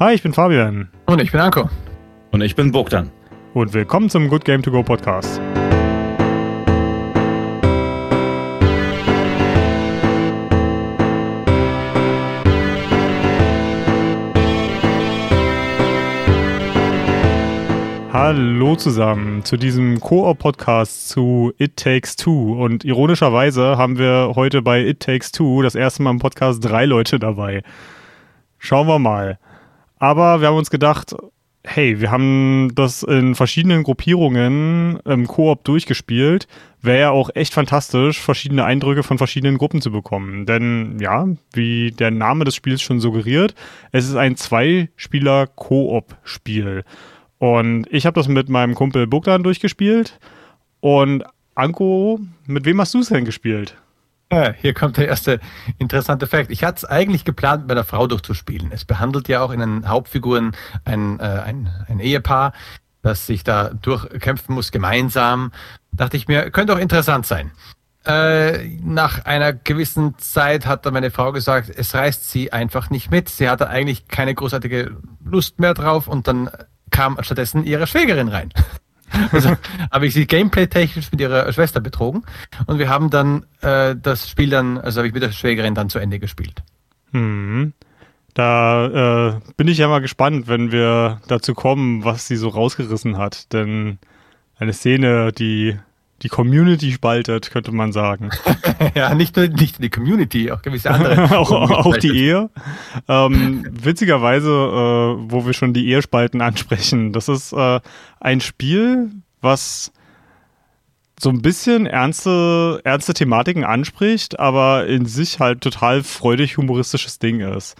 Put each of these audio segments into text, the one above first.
Hi, ich bin Fabian. Und ich bin Anko. Und ich bin Bogdan. Und willkommen zum Good Game To Go Podcast. Hallo zusammen zu diesem Koop-Podcast zu It Takes Two. Und ironischerweise haben wir heute bei It Takes Two das erste Mal im Podcast drei Leute dabei. Schauen wir mal. Aber wir haben uns gedacht, hey, wir haben das in verschiedenen Gruppierungen im Koop durchgespielt. Wäre ja auch echt fantastisch, verschiedene Eindrücke von verschiedenen Gruppen zu bekommen. Denn ja, wie der Name des Spiels schon suggeriert, es ist ein Zwei-Spieler-Koop-Spiel. Und ich habe das mit meinem Kumpel Bogdan durchgespielt. Und Anko, mit wem hast du es denn gespielt? Ja, hier kommt der erste interessante Fakt. Ich hatte es eigentlich geplant, mit einer Frau durchzuspielen. Es behandelt ja auch in den Hauptfiguren ein, äh, ein, ein Ehepaar, das sich da durchkämpfen muss, gemeinsam. Dachte ich mir, könnte auch interessant sein. Äh, nach einer gewissen Zeit hat dann meine Frau gesagt, es reißt sie einfach nicht mit. Sie hatte eigentlich keine großartige Lust mehr drauf und dann kam stattdessen ihre Schwägerin rein. Also habe ich sie gameplay-technisch mit ihrer Schwester betrogen und wir haben dann äh, das Spiel dann, also habe ich mit der Schwägerin dann zu Ende gespielt. Hm. Da äh, bin ich ja mal gespannt, wenn wir dazu kommen, was sie so rausgerissen hat. Denn eine Szene, die die Community spaltet, könnte man sagen. ja, nicht nur nicht die Community, auch gewisse andere. auch, auch die Ehe. Ähm, witzigerweise, äh, wo wir schon die Ehespalten ansprechen, das ist äh, ein Spiel, was so ein bisschen ernste, ernste Thematiken anspricht, aber in sich halt total freudig humoristisches Ding ist.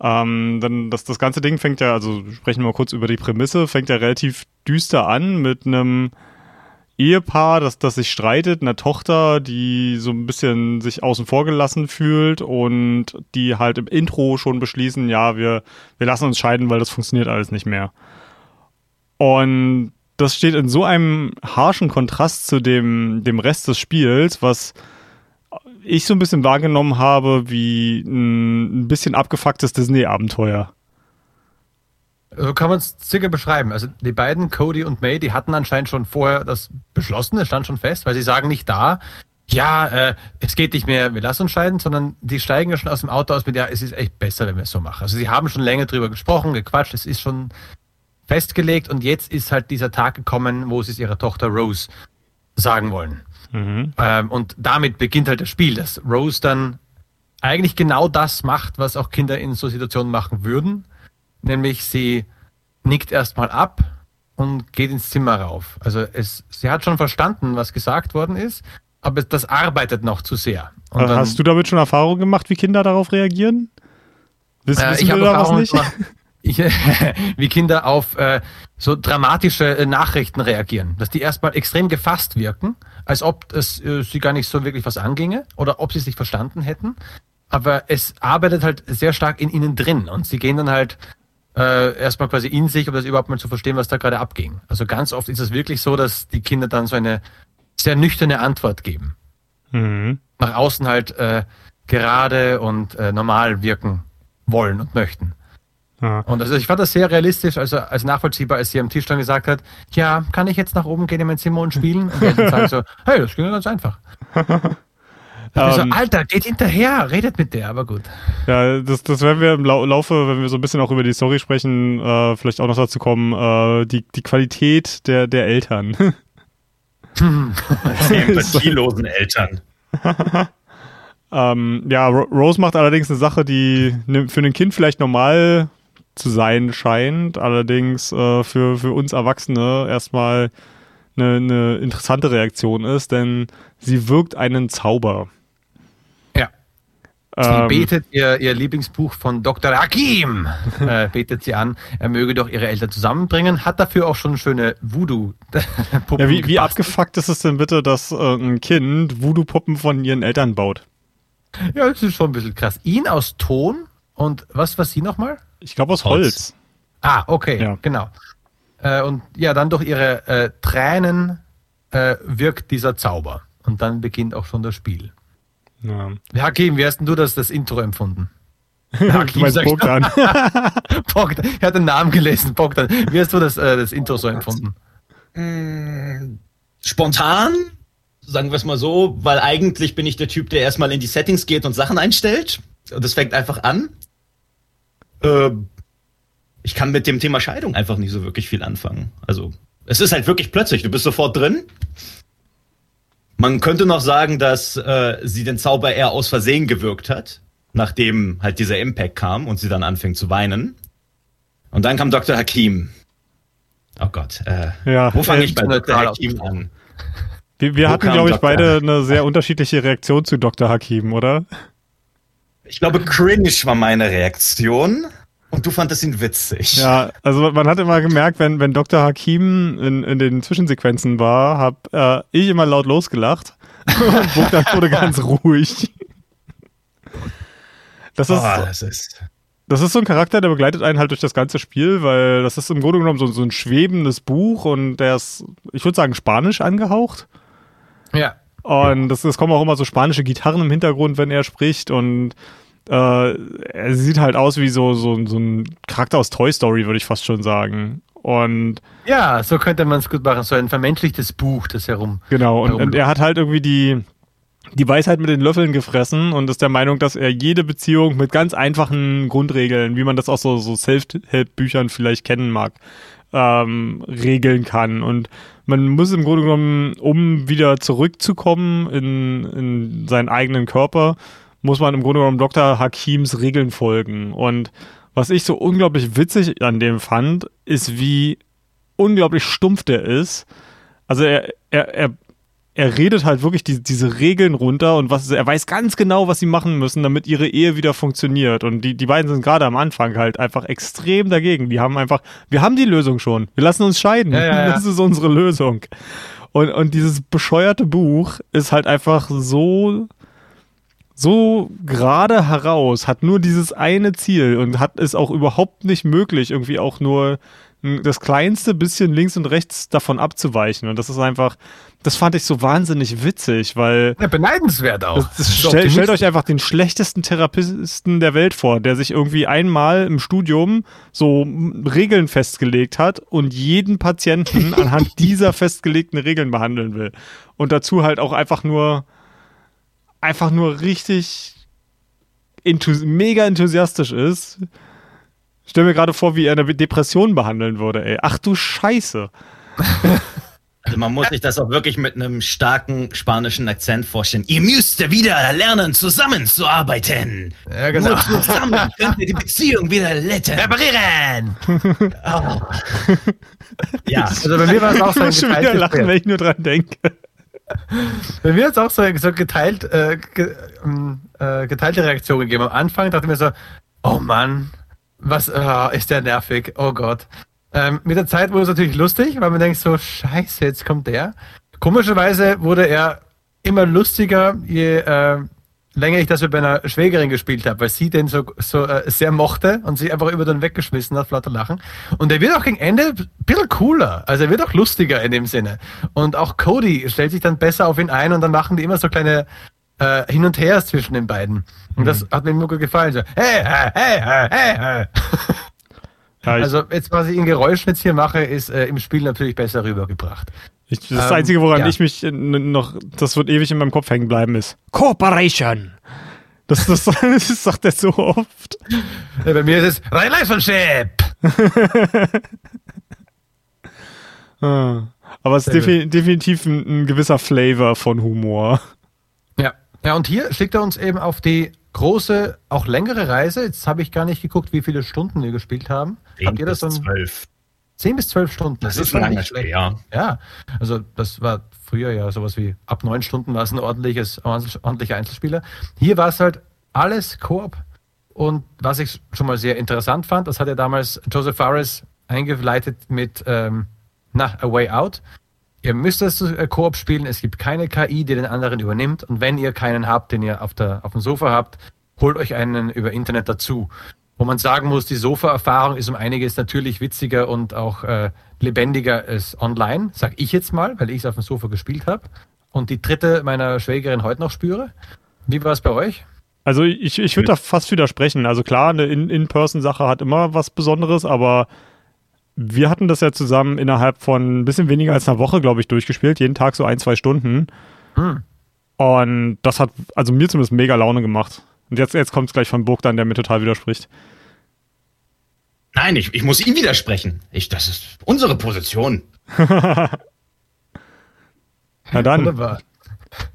Ähm, dann das, das ganze Ding fängt ja, also sprechen wir mal kurz über die Prämisse, fängt ja relativ düster an mit einem Ehepaar, das, das sich streitet, eine Tochter, die so ein bisschen sich außen vor gelassen fühlt und die halt im Intro schon beschließen, ja, wir, wir lassen uns scheiden, weil das funktioniert alles nicht mehr. Und das steht in so einem harschen Kontrast zu dem, dem Rest des Spiels, was ich so ein bisschen wahrgenommen habe wie ein, ein bisschen abgefucktes Disney-Abenteuer. So kann man es circa beschreiben. Also die beiden, Cody und May, die hatten anscheinend schon vorher das beschlossen, es stand schon fest, weil sie sagen nicht da, ja, äh, es geht nicht mehr, wir lassen uns scheiden, sondern die steigen ja schon aus dem Auto aus mit, ja, es ist echt besser, wenn wir es so machen. Also sie haben schon länger drüber gesprochen, gequatscht, es ist schon festgelegt und jetzt ist halt dieser Tag gekommen, wo sie es ihrer Tochter Rose sagen wollen. Mhm. Ähm, und damit beginnt halt das Spiel, dass Rose dann eigentlich genau das macht, was auch Kinder in so Situationen machen würden nämlich sie nickt erstmal ab und geht ins Zimmer rauf. Also es, sie hat schon verstanden, was gesagt worden ist, aber das arbeitet noch zu sehr. Und Hast du damit schon Erfahrung gemacht, wie Kinder darauf reagieren? Wiss, äh, wissen wir da was nicht? Ich, wie Kinder auf äh, so dramatische äh, Nachrichten reagieren. Dass die erstmal extrem gefasst wirken, als ob es äh, sie gar nicht so wirklich was anginge oder ob sie sich verstanden hätten. Aber es arbeitet halt sehr stark in ihnen drin und sie gehen dann halt äh, erstmal quasi in sich, um das überhaupt mal zu verstehen, was da gerade abging. Also ganz oft ist es wirklich so, dass die Kinder dann so eine sehr nüchterne Antwort geben. Mhm. Nach außen halt äh, gerade und äh, normal wirken wollen und möchten. Ja. Und also ich fand das sehr realistisch, also als nachvollziehbar, als sie am Tisch dann gesagt hat, ja, kann ich jetzt nach oben gehen in mein Zimmer und spielen? Und die sagen so, hey, das ging ganz einfach. Also, ähm, so, Alter, geht hinterher, redet mit der, aber gut. Ja, das, das werden wir im Laufe, wenn wir so ein bisschen auch über die Story sprechen, äh, vielleicht auch noch dazu kommen, äh, die, die Qualität der, der Eltern. die empathielosen Eltern. ähm, ja, Rose macht allerdings eine Sache, die ne, für ein Kind vielleicht normal zu sein scheint, allerdings äh, für, für uns Erwachsene erstmal eine, eine interessante Reaktion ist, denn sie wirkt einen Zauber. Sie ähm, betet ihr, ihr Lieblingsbuch von Dr. Hakim, äh, betet sie an, er möge doch ihre Eltern zusammenbringen, hat dafür auch schon schöne Voodoo-Puppen. Ja, wie, wie abgefuckt ist es denn bitte, dass äh, ein Kind Voodoo-Puppen von ihren Eltern baut? Ja, das ist schon ein bisschen krass. Ihn aus Ton und was war sie nochmal? Ich glaube aus Holz. Holz. Ah, okay, ja. genau. Äh, und ja, dann durch ihre äh, Tränen äh, wirkt dieser Zauber. Und dann beginnt auch schon das Spiel. Ja. Hakim, wie hast denn du das, das Intro empfunden? Hakim, du Bogdan. Bogdan. Ich hatte den Namen gelesen, Bogdan. Wie hast du das, äh, das Intro so empfunden? Mm, spontan, sagen wir es mal so, weil eigentlich bin ich der Typ, der erstmal in die Settings geht und Sachen einstellt. Und das fängt einfach an. Äh, ich kann mit dem Thema Scheidung einfach nicht so wirklich viel anfangen. Also, es ist halt wirklich plötzlich, du bist sofort drin. Man könnte noch sagen, dass äh, sie den Zauber eher aus Versehen gewirkt hat, nachdem halt dieser Impact kam und sie dann anfing zu weinen. Und dann kam Dr. Hakim. Oh Gott, äh, ja, wo fange ich bei Dr. Hakim an? Wir, wir hatten, glaube ich, beide eine sehr unterschiedliche Reaktion zu Dr. Hakim, oder? Ich glaube, cringe war meine Reaktion. Und du fandest ihn witzig. Ja, also man hat immer gemerkt, wenn, wenn Dr. Hakim in, in den Zwischensequenzen war, habe äh, ich immer laut losgelacht und Bogdan wurde ganz ruhig. Das ist, oh, das ist, das ist so ein Charakter, der begleitet einen halt durch das ganze Spiel, weil das ist im Grunde genommen so, so ein schwebendes Buch und der ist, ich würde sagen, spanisch angehaucht. Ja. Und es, es kommen auch immer so spanische Gitarren im Hintergrund, wenn er spricht und äh, er sieht halt aus wie so, so, so ein Charakter aus Toy Story, würde ich fast schon sagen. Und ja, so könnte man es gut machen, so ein vermenschlichtes Buch, das herum. Genau, und, und er hat halt irgendwie die, die Weisheit mit den Löffeln gefressen und ist der Meinung, dass er jede Beziehung mit ganz einfachen Grundregeln, wie man das auch so, so Self-Help-Büchern vielleicht kennen mag, ähm, regeln kann. Und man muss im Grunde genommen, um wieder zurückzukommen in, in seinen eigenen Körper, muss man im Grunde genommen Dr. Hakims Regeln folgen. Und was ich so unglaublich witzig an dem fand, ist, wie unglaublich stumpf der ist. Also er, er, er er redet halt wirklich die, diese Regeln runter und was er weiß ganz genau, was sie machen müssen, damit ihre Ehe wieder funktioniert. Und die, die beiden sind gerade am Anfang halt einfach extrem dagegen. Die haben einfach, wir haben die Lösung schon. Wir lassen uns scheiden. Ja, ja, ja. Das ist unsere Lösung. Und, und dieses bescheuerte Buch ist halt einfach so, so gerade heraus, hat nur dieses eine Ziel und hat es auch überhaupt nicht möglich, irgendwie auch nur das kleinste bisschen links und rechts davon abzuweichen. Und das ist einfach, das fand ich so wahnsinnig witzig, weil. Ja, beneidenswert auch. Das, das stell, stellt euch einfach den schlechtesten Therapisten der Welt vor, der sich irgendwie einmal im Studium so Regeln festgelegt hat und jeden Patienten anhand dieser festgelegten Regeln behandeln will. Und dazu halt auch einfach nur, einfach nur richtig enthus mega enthusiastisch ist Stell mir gerade vor, wie er eine Depression behandeln würde, ey. Ach du Scheiße. Also man muss sich das auch wirklich mit einem starken spanischen Akzent vorstellen. Ihr müsst wieder lernen, zusammenzuarbeiten. Ja, genau. Nur zusammen könnt ihr die Beziehung wieder retten. Reparieren. Oh. Ja. Also bei mir war es auch so ein schon wieder lachen, wenn ich nur dran denke. Bei mir hat es auch so, so geteilt, äh, ähm, äh, geteilte Reaktion gegeben. Am Anfang dachte ich mir so, oh Mann, was oh, ist der nervig? Oh Gott. Ähm, mit der Zeit wurde es natürlich lustig, weil man denkt so, scheiße, jetzt kommt der. Komischerweise wurde er immer lustiger, je äh, länger ich das mit meiner Schwägerin gespielt habe, weil sie den so, so äh, sehr mochte und sie einfach über den weggeschmissen hat, lauter Lachen. Und er wird auch gegen Ende ein bisschen cooler. Also er wird auch lustiger in dem Sinne. Und auch Cody stellt sich dann besser auf ihn ein und dann machen die immer so kleine äh, Hin und Her zwischen den beiden. Und mhm. das hat mir immer gut gefallen. So, hey, hey, hey, hey, hey. Also jetzt, was ich in Geräuschen jetzt hier mache, ist äh, im Spiel natürlich besser rübergebracht. Ich, das ähm, Einzige, woran ja. ich mich noch, das wird ewig in meinem Kopf hängen bleiben, ist Cooperation. Das, das, das sagt er so oft. Ja, bei mir ist es Relationship. ah, aber es ist defi definitiv ein, ein gewisser Flavor von Humor. Ja. Ja, und hier schickt er uns eben auf die große, auch längere Reise. Jetzt habe ich gar nicht geguckt, wie viele Stunden wir gespielt haben. 10 Habt ihr das dann? Zwölf. Zehn bis zwölf Stunden. Das, das ist lange schlecht. Ja. ja, also das war früher ja sowas wie ab neun Stunden war es ein ordentliches, ordentlicher Einzelspieler. Hier war es halt alles Koop. Und was ich schon mal sehr interessant fand, das hat ja damals Joseph Fares eingeleitet mit ähm, na, A Way Out. Ihr müsst das äh, Koop spielen. Es gibt keine KI, die den anderen übernimmt. Und wenn ihr keinen habt, den ihr auf, der, auf dem Sofa habt, holt euch einen über Internet dazu. Wo man sagen muss, die Sofa-Erfahrung ist um einiges natürlich witziger und auch äh, lebendiger als online, sag ich jetzt mal, weil ich es auf dem Sofa gespielt habe. Und die dritte meiner Schwägerin heute noch spüre. Wie war es bei euch? Also ich, ich würde da fast widersprechen. Also klar, eine In-Person-Sache hat immer was Besonderes, aber wir hatten das ja zusammen innerhalb von ein bisschen weniger als einer Woche, glaube ich, durchgespielt. Jeden Tag so ein, zwei Stunden. Hm. Und das hat also mir zumindest mega Laune gemacht. Und jetzt, jetzt kommt es gleich von Bogdan, der mir total widerspricht. Nein, ich, ich muss ihm widersprechen. Ich, das ist unsere Position. Na dann. Wunderbar.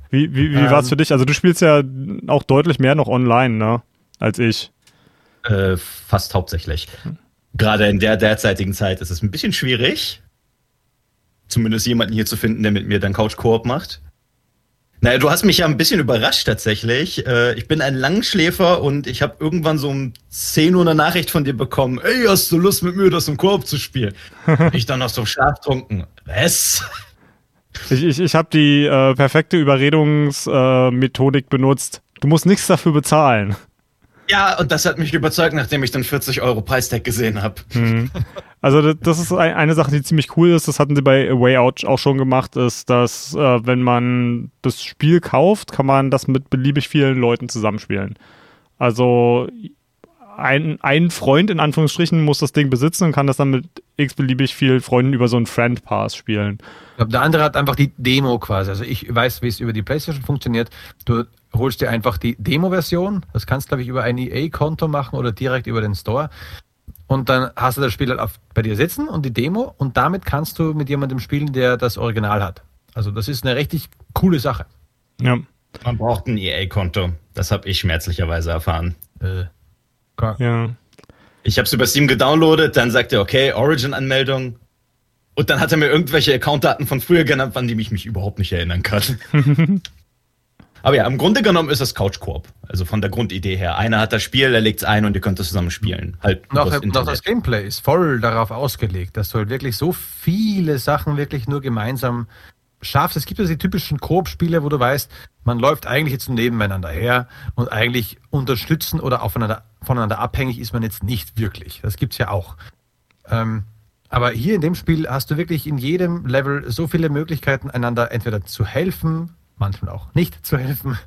Wie, wie, wie ähm, war es für dich? Also du spielst ja auch deutlich mehr noch online, ne? Als ich. Äh, fast hauptsächlich. Gerade in der derzeitigen Zeit ist es ein bisschen schwierig, zumindest jemanden hier zu finden, der mit mir dann Couch-Koop macht. Naja, du hast mich ja ein bisschen überrascht tatsächlich. Äh, ich bin ein Langschläfer und ich habe irgendwann so um 10 Uhr eine Nachricht von dir bekommen. Ey, hast du Lust mit mir das im Koop zu spielen? ich dann noch so schlaftrunken. Was? Ich, ich, ich habe die äh, perfekte Überredungsmethodik äh, benutzt. Du musst nichts dafür bezahlen. Ja, und das hat mich überzeugt, nachdem ich dann 40 Euro Preistag gesehen habe. Hm. Also das ist eine Sache, die ziemlich cool ist. Das hatten sie bei A Way Out auch schon gemacht, ist, dass äh, wenn man das Spiel kauft, kann man das mit beliebig vielen Leuten zusammenspielen. Also ein, ein Freund in Anführungsstrichen muss das Ding besitzen und kann das dann mit x-beliebig vielen Freunden über so einen Friend Pass spielen. Ich glaube, der andere hat einfach die Demo quasi. Also ich weiß, wie es über die PlayStation funktioniert. Du holst dir einfach die Demo-Version. Das kannst, glaube ich, über ein EA-Konto machen oder direkt über den Store. Und dann hast du das Spiel halt auf, bei dir sitzen und die Demo und damit kannst du mit jemandem spielen, der das Original hat. Also das ist eine richtig coole Sache. Ja. Man braucht ein EA-Konto. Das habe ich schmerzlicherweise erfahren. Äh, ja. Ich habe es über Steam gedownloadet, dann sagt er, okay, Origin-Anmeldung. Und dann hat er mir irgendwelche Accountdaten von früher genannt, an die ich mich überhaupt nicht erinnern kann. Aber ja, im Grunde genommen ist es Couch Coop. Also von der Grundidee her. Einer hat das Spiel, er legt es ein und ihr könnt es zusammen spielen. Halt noch, noch das Gameplay ist voll darauf ausgelegt, dass du halt wirklich so viele Sachen wirklich nur gemeinsam schaffst. Es gibt ja die typischen Koop-Spiele, wo du weißt, man läuft eigentlich jetzt nebeneinander her und eigentlich unterstützen oder aufeinander, voneinander abhängig ist man jetzt nicht wirklich. Das gibt's ja auch. Ähm, aber hier in dem Spiel hast du wirklich in jedem Level so viele Möglichkeiten, einander entweder zu helfen, manchmal auch nicht zu helfen.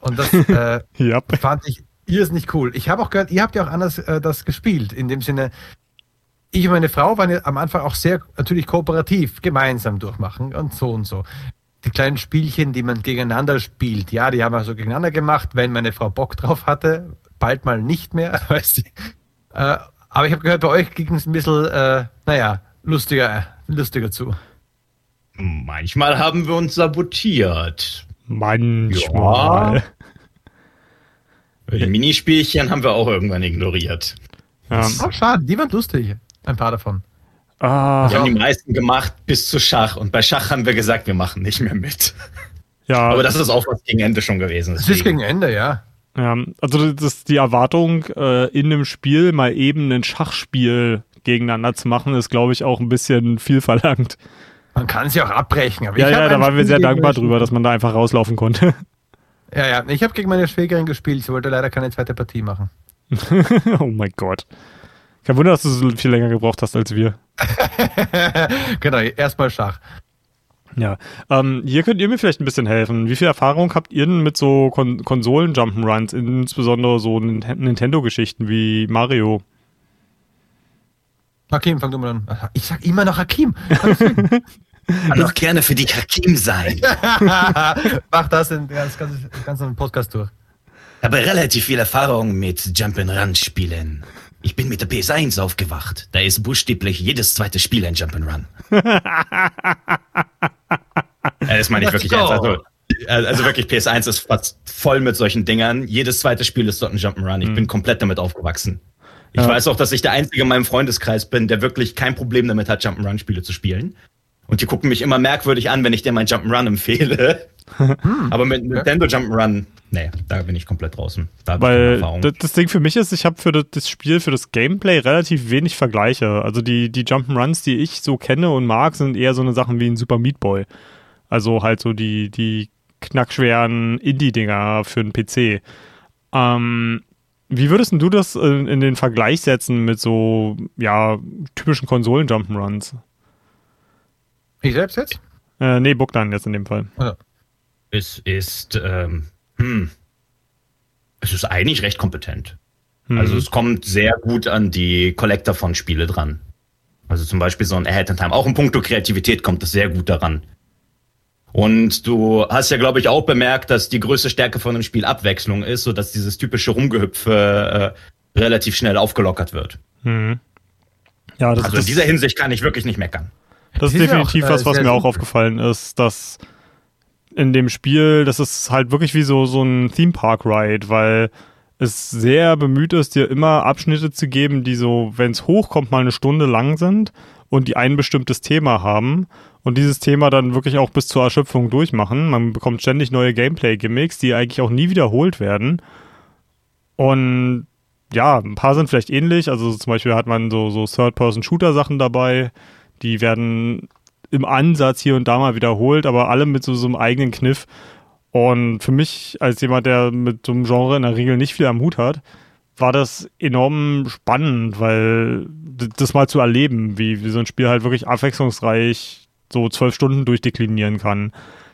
Und das äh, yep. fand ich irrsinnig cool. Ich habe auch gehört, ihr habt ja auch anders äh, das gespielt. In dem Sinne, ich und meine Frau waren ja am Anfang auch sehr natürlich kooperativ, gemeinsam durchmachen und so und so. Die kleinen Spielchen, die man gegeneinander spielt, ja, die haben wir so gegeneinander gemacht, wenn meine Frau Bock drauf hatte, bald mal nicht mehr, weißt du. Äh, aber ich habe gehört, bei euch ging es ein bisschen, äh, naja, lustiger, lustiger zu. Manchmal haben wir uns sabotiert. Manchmal. Ja. Die Minispielchen haben wir auch irgendwann ignoriert. Ja. Oh, schade, die waren lustig. Ein paar davon. Ah. Wir haben die meisten gemacht bis zu Schach. Und bei Schach haben wir gesagt, wir machen nicht mehr mit. Ja. Aber das ist auch was gegen Ende schon gewesen. Das ist gegen Ende, ja. Ja, also das ist die Erwartung, äh, in einem Spiel mal eben ein Schachspiel gegeneinander zu machen, ist, glaube ich, auch ein bisschen viel verlangt. Man kann ja auch abbrechen. ja, ja, da waren wir sehr dankbar drüber, dass man da einfach rauslaufen konnte. Ja, ja. Ich habe gegen meine Schwägerin gespielt. Sie wollte leider keine zweite Partie machen. oh mein Gott. Kein Wunder, dass du so viel länger gebraucht hast als wir. genau, erstmal Schach. Ja, ähm, hier könnt ihr mir vielleicht ein bisschen helfen. Wie viel Erfahrung habt ihr denn mit so Kon Konsolen-Jump'n'Runs, insbesondere so Nintendo-Geschichten wie Mario? Hakim, fang du mal an. Ich sag immer noch Hakim. Kann doch gerne für dich Hakim sein. Mach das in ganz, ganz, ganz Podcast durch. Ich habe relativ viel Erfahrung mit Jump'n'Run-Spielen. Ich bin mit der PS1 aufgewacht. Da ist buchstäblich jedes zweite Spiel ein Jump'n'Run. das meine ich wirklich ernst. Also, also wirklich, PS1 ist fast voll mit solchen Dingern. Jedes zweite Spiel ist dort ein Jump'n'Run. Ich mhm. bin komplett damit aufgewachsen. Ich ja. weiß auch, dass ich der Einzige in meinem Freundeskreis bin, der wirklich kein Problem damit hat, Jump'n'Run-Spiele zu spielen. Und die gucken mich immer merkwürdig an, wenn ich dir mein Jump'n'Run empfehle. Hm. Aber mit Nintendo Jump'n'Run, nee, da bin ich komplett draußen. Da Weil das Ding für mich ist, ich habe für das Spiel, für das Gameplay relativ wenig Vergleiche. Also die, die Jump'n'Runs, die ich so kenne und mag, sind eher so eine Sachen wie ein Super Meat Boy. Also halt so die, die knackschweren Indie-Dinger für den PC. Ähm, wie würdest du das in, in, den Vergleich setzen mit so, ja, typischen Konsolen-Jump'n'Runs? Ich selbst jetzt? Äh, nee, Bogdan jetzt in dem Fall. Ja. Es ist, ähm, hm. es ist eigentlich recht kompetent. Mhm. Also es kommt sehr gut an die Collector von Spiele dran. Also zum Beispiel so ein Ahead in Time. Auch in puncto Kreativität kommt es sehr gut daran. Und du hast ja, glaube ich, auch bemerkt, dass die größte Stärke von einem Spiel Abwechslung ist, sodass dieses typische Rumgehüpfe äh, relativ schnell aufgelockert wird. Mhm. Ja, das, also in dieser Hinsicht kann ich wirklich nicht meckern. Das ist definitiv auch, was, was mir auch aufgefallen ist, dass in dem Spiel, das ist halt wirklich wie so, so ein Theme Park Ride, weil es sehr bemüht ist, dir immer Abschnitte zu geben, die so, wenn es hochkommt, mal eine Stunde lang sind und die ein bestimmtes Thema haben und dieses Thema dann wirklich auch bis zur Erschöpfung durchmachen. Man bekommt ständig neue Gameplay-Gimmicks, die eigentlich auch nie wiederholt werden. Und ja, ein paar sind vielleicht ähnlich. Also zum Beispiel hat man so, so Third-Person-Shooter-Sachen dabei. Die werden im Ansatz hier und da mal wiederholt, aber alle mit so, so einem eigenen Kniff. Und für mich, als jemand, der mit so einem Genre in der Regel nicht viel am Hut hat, war das enorm spannend, weil das mal zu erleben, wie, wie so ein Spiel halt wirklich abwechslungsreich so zwölf Stunden durchdeklinieren kann.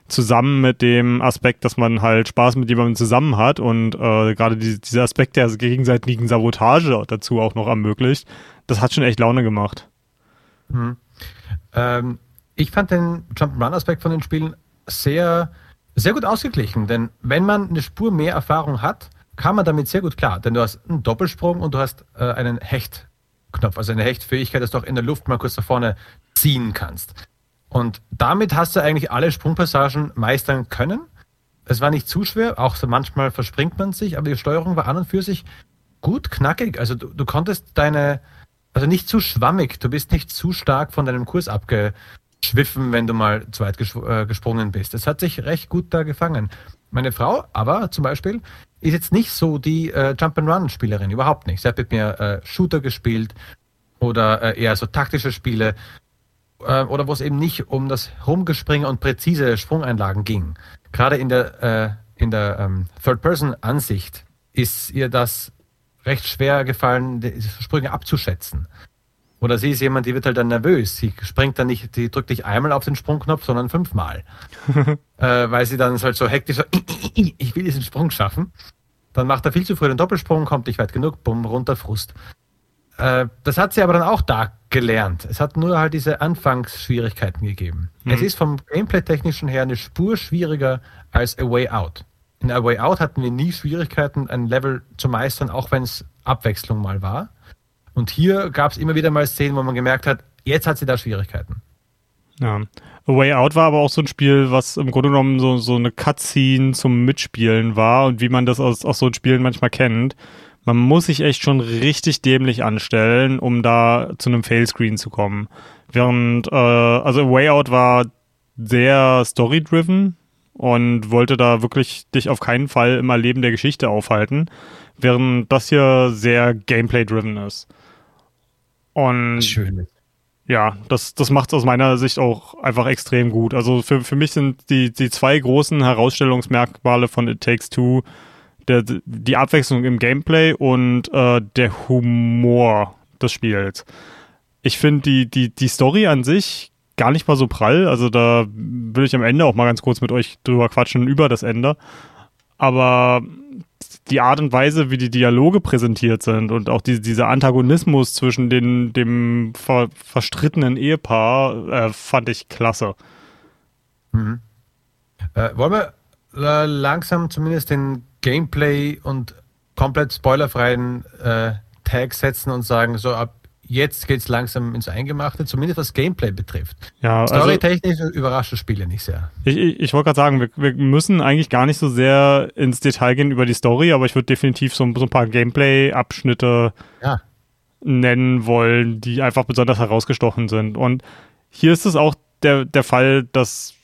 Zusammen mit dem Aspekt, dass man halt Spaß mit jemandem zusammen hat und äh, gerade die, dieser Aspekt der gegenseitigen Sabotage dazu auch noch ermöglicht, das hat schon echt Laune gemacht. Mhm. Ähm, ich fand den Jump'n'Run-Aspekt von den Spielen sehr, sehr gut ausgeglichen, denn wenn man eine Spur mehr Erfahrung hat, kann man damit sehr gut klar, denn du hast einen Doppelsprung und du hast äh, einen Hechtknopf, also eine Hechtfähigkeit, dass du auch in der Luft mal kurz da vorne ziehen kannst. Und damit hast du eigentlich alle Sprungpassagen meistern können. Es war nicht zu schwer, auch so manchmal verspringt man sich, aber die Steuerung war an und für sich gut knackig. Also du, du konntest deine, also nicht zu schwammig, du bist nicht zu stark von deinem Kurs abge, schwiffen, wenn du mal zu weit äh, gesprungen bist. Es hat sich recht gut da gefangen. Meine Frau aber zum Beispiel ist jetzt nicht so die äh, Jump-and-Run-Spielerin, überhaupt nicht. Sie hat mit mir äh, Shooter gespielt oder äh, eher so taktische Spiele äh, oder wo es eben nicht um das Rumgespringen und präzise Sprungeinlagen ging. Gerade in der, äh, in der ähm, Third-Person-Ansicht ist ihr das recht schwer gefallen, Sprünge abzuschätzen. Oder sie ist jemand, die wird halt dann nervös. Sie springt dann nicht, die drückt nicht einmal auf den Sprungknopf, sondern fünfmal. äh, weil sie dann halt so hektisch so, ich will diesen Sprung schaffen. Dann macht er viel zu früh den Doppelsprung, kommt nicht weit genug, bumm, runter, Frust. Äh, das hat sie aber dann auch da gelernt. Es hat nur halt diese Anfangsschwierigkeiten gegeben. Mhm. Es ist vom Gameplay-technischen her eine Spur schwieriger als A Way Out. In A Way Out hatten wir nie Schwierigkeiten, ein Level zu meistern, auch wenn es Abwechslung mal war. Und hier gab es immer wieder mal Szenen, wo man gemerkt hat, jetzt hat sie da Schwierigkeiten. Ja. A Way Out war aber auch so ein Spiel, was im Grunde genommen so, so eine Cutscene zum Mitspielen war und wie man das aus, aus so Spielen manchmal kennt. Man muss sich echt schon richtig dämlich anstellen, um da zu einem Failscreen zu kommen. Während, äh, also A Way Out war sehr story-driven und wollte da wirklich dich auf keinen Fall im Erleben der Geschichte aufhalten, während das hier sehr Gameplay-driven ist. Und Schön. ja, das, das macht es aus meiner Sicht auch einfach extrem gut. Also für, für mich sind die, die zwei großen Herausstellungsmerkmale von It Takes Two der, die Abwechslung im Gameplay und äh, der Humor des Spiels. Ich finde die, die, die Story an sich gar nicht mal so prall. Also da will ich am Ende auch mal ganz kurz mit euch drüber quatschen über das Ende. Aber die Art und Weise, wie die Dialoge präsentiert sind und auch die, dieser Antagonismus zwischen den, dem ver, verstrittenen Ehepaar äh, fand ich klasse. Mhm. Äh, wollen wir äh, langsam zumindest den Gameplay und komplett spoilerfreien äh, Tag setzen und sagen, so ab jetzt geht es langsam ins Eingemachte, zumindest was Gameplay betrifft. Ja, also Storytechnisch also, überrascht das Spiel ja nicht sehr. Ich, ich, ich wollte gerade sagen, wir, wir, müssen eigentlich gar nicht so sehr ins Detail gehen über die Story, aber ich würde definitiv so, so, ein paar Gameplay-Abschnitte ja. nennen wollen, die einfach besonders herausgestochen sind. Und hier ist es auch der, der Fall, dass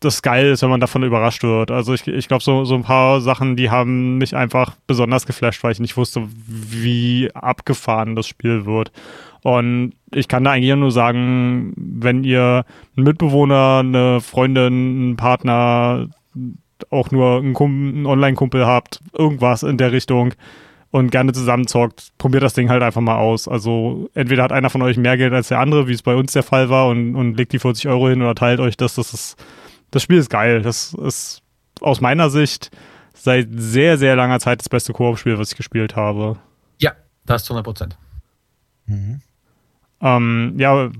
das geil ist, wenn man davon überrascht wird. Also ich, ich glaube, so, so ein paar Sachen, die haben mich einfach besonders geflasht, weil ich nicht wusste, wie abgefahren das Spiel wird. Und ich kann da eigentlich nur sagen, wenn ihr einen Mitbewohner, eine Freundin, einen Partner, auch nur einen, einen Online-Kumpel habt, irgendwas in der Richtung und gerne zusammenzockt, probiert das Ding halt einfach mal aus. Also entweder hat einer von euch mehr Geld als der andere, wie es bei uns der Fall war, und, und legt die 40 Euro hin oder teilt euch das. Das ist, das Spiel ist geil. Das ist aus meiner Sicht seit sehr, sehr langer Zeit das beste Koop-Spiel, was ich gespielt habe. Ja, das zu 100 Prozent. Mhm. Ähm, ja,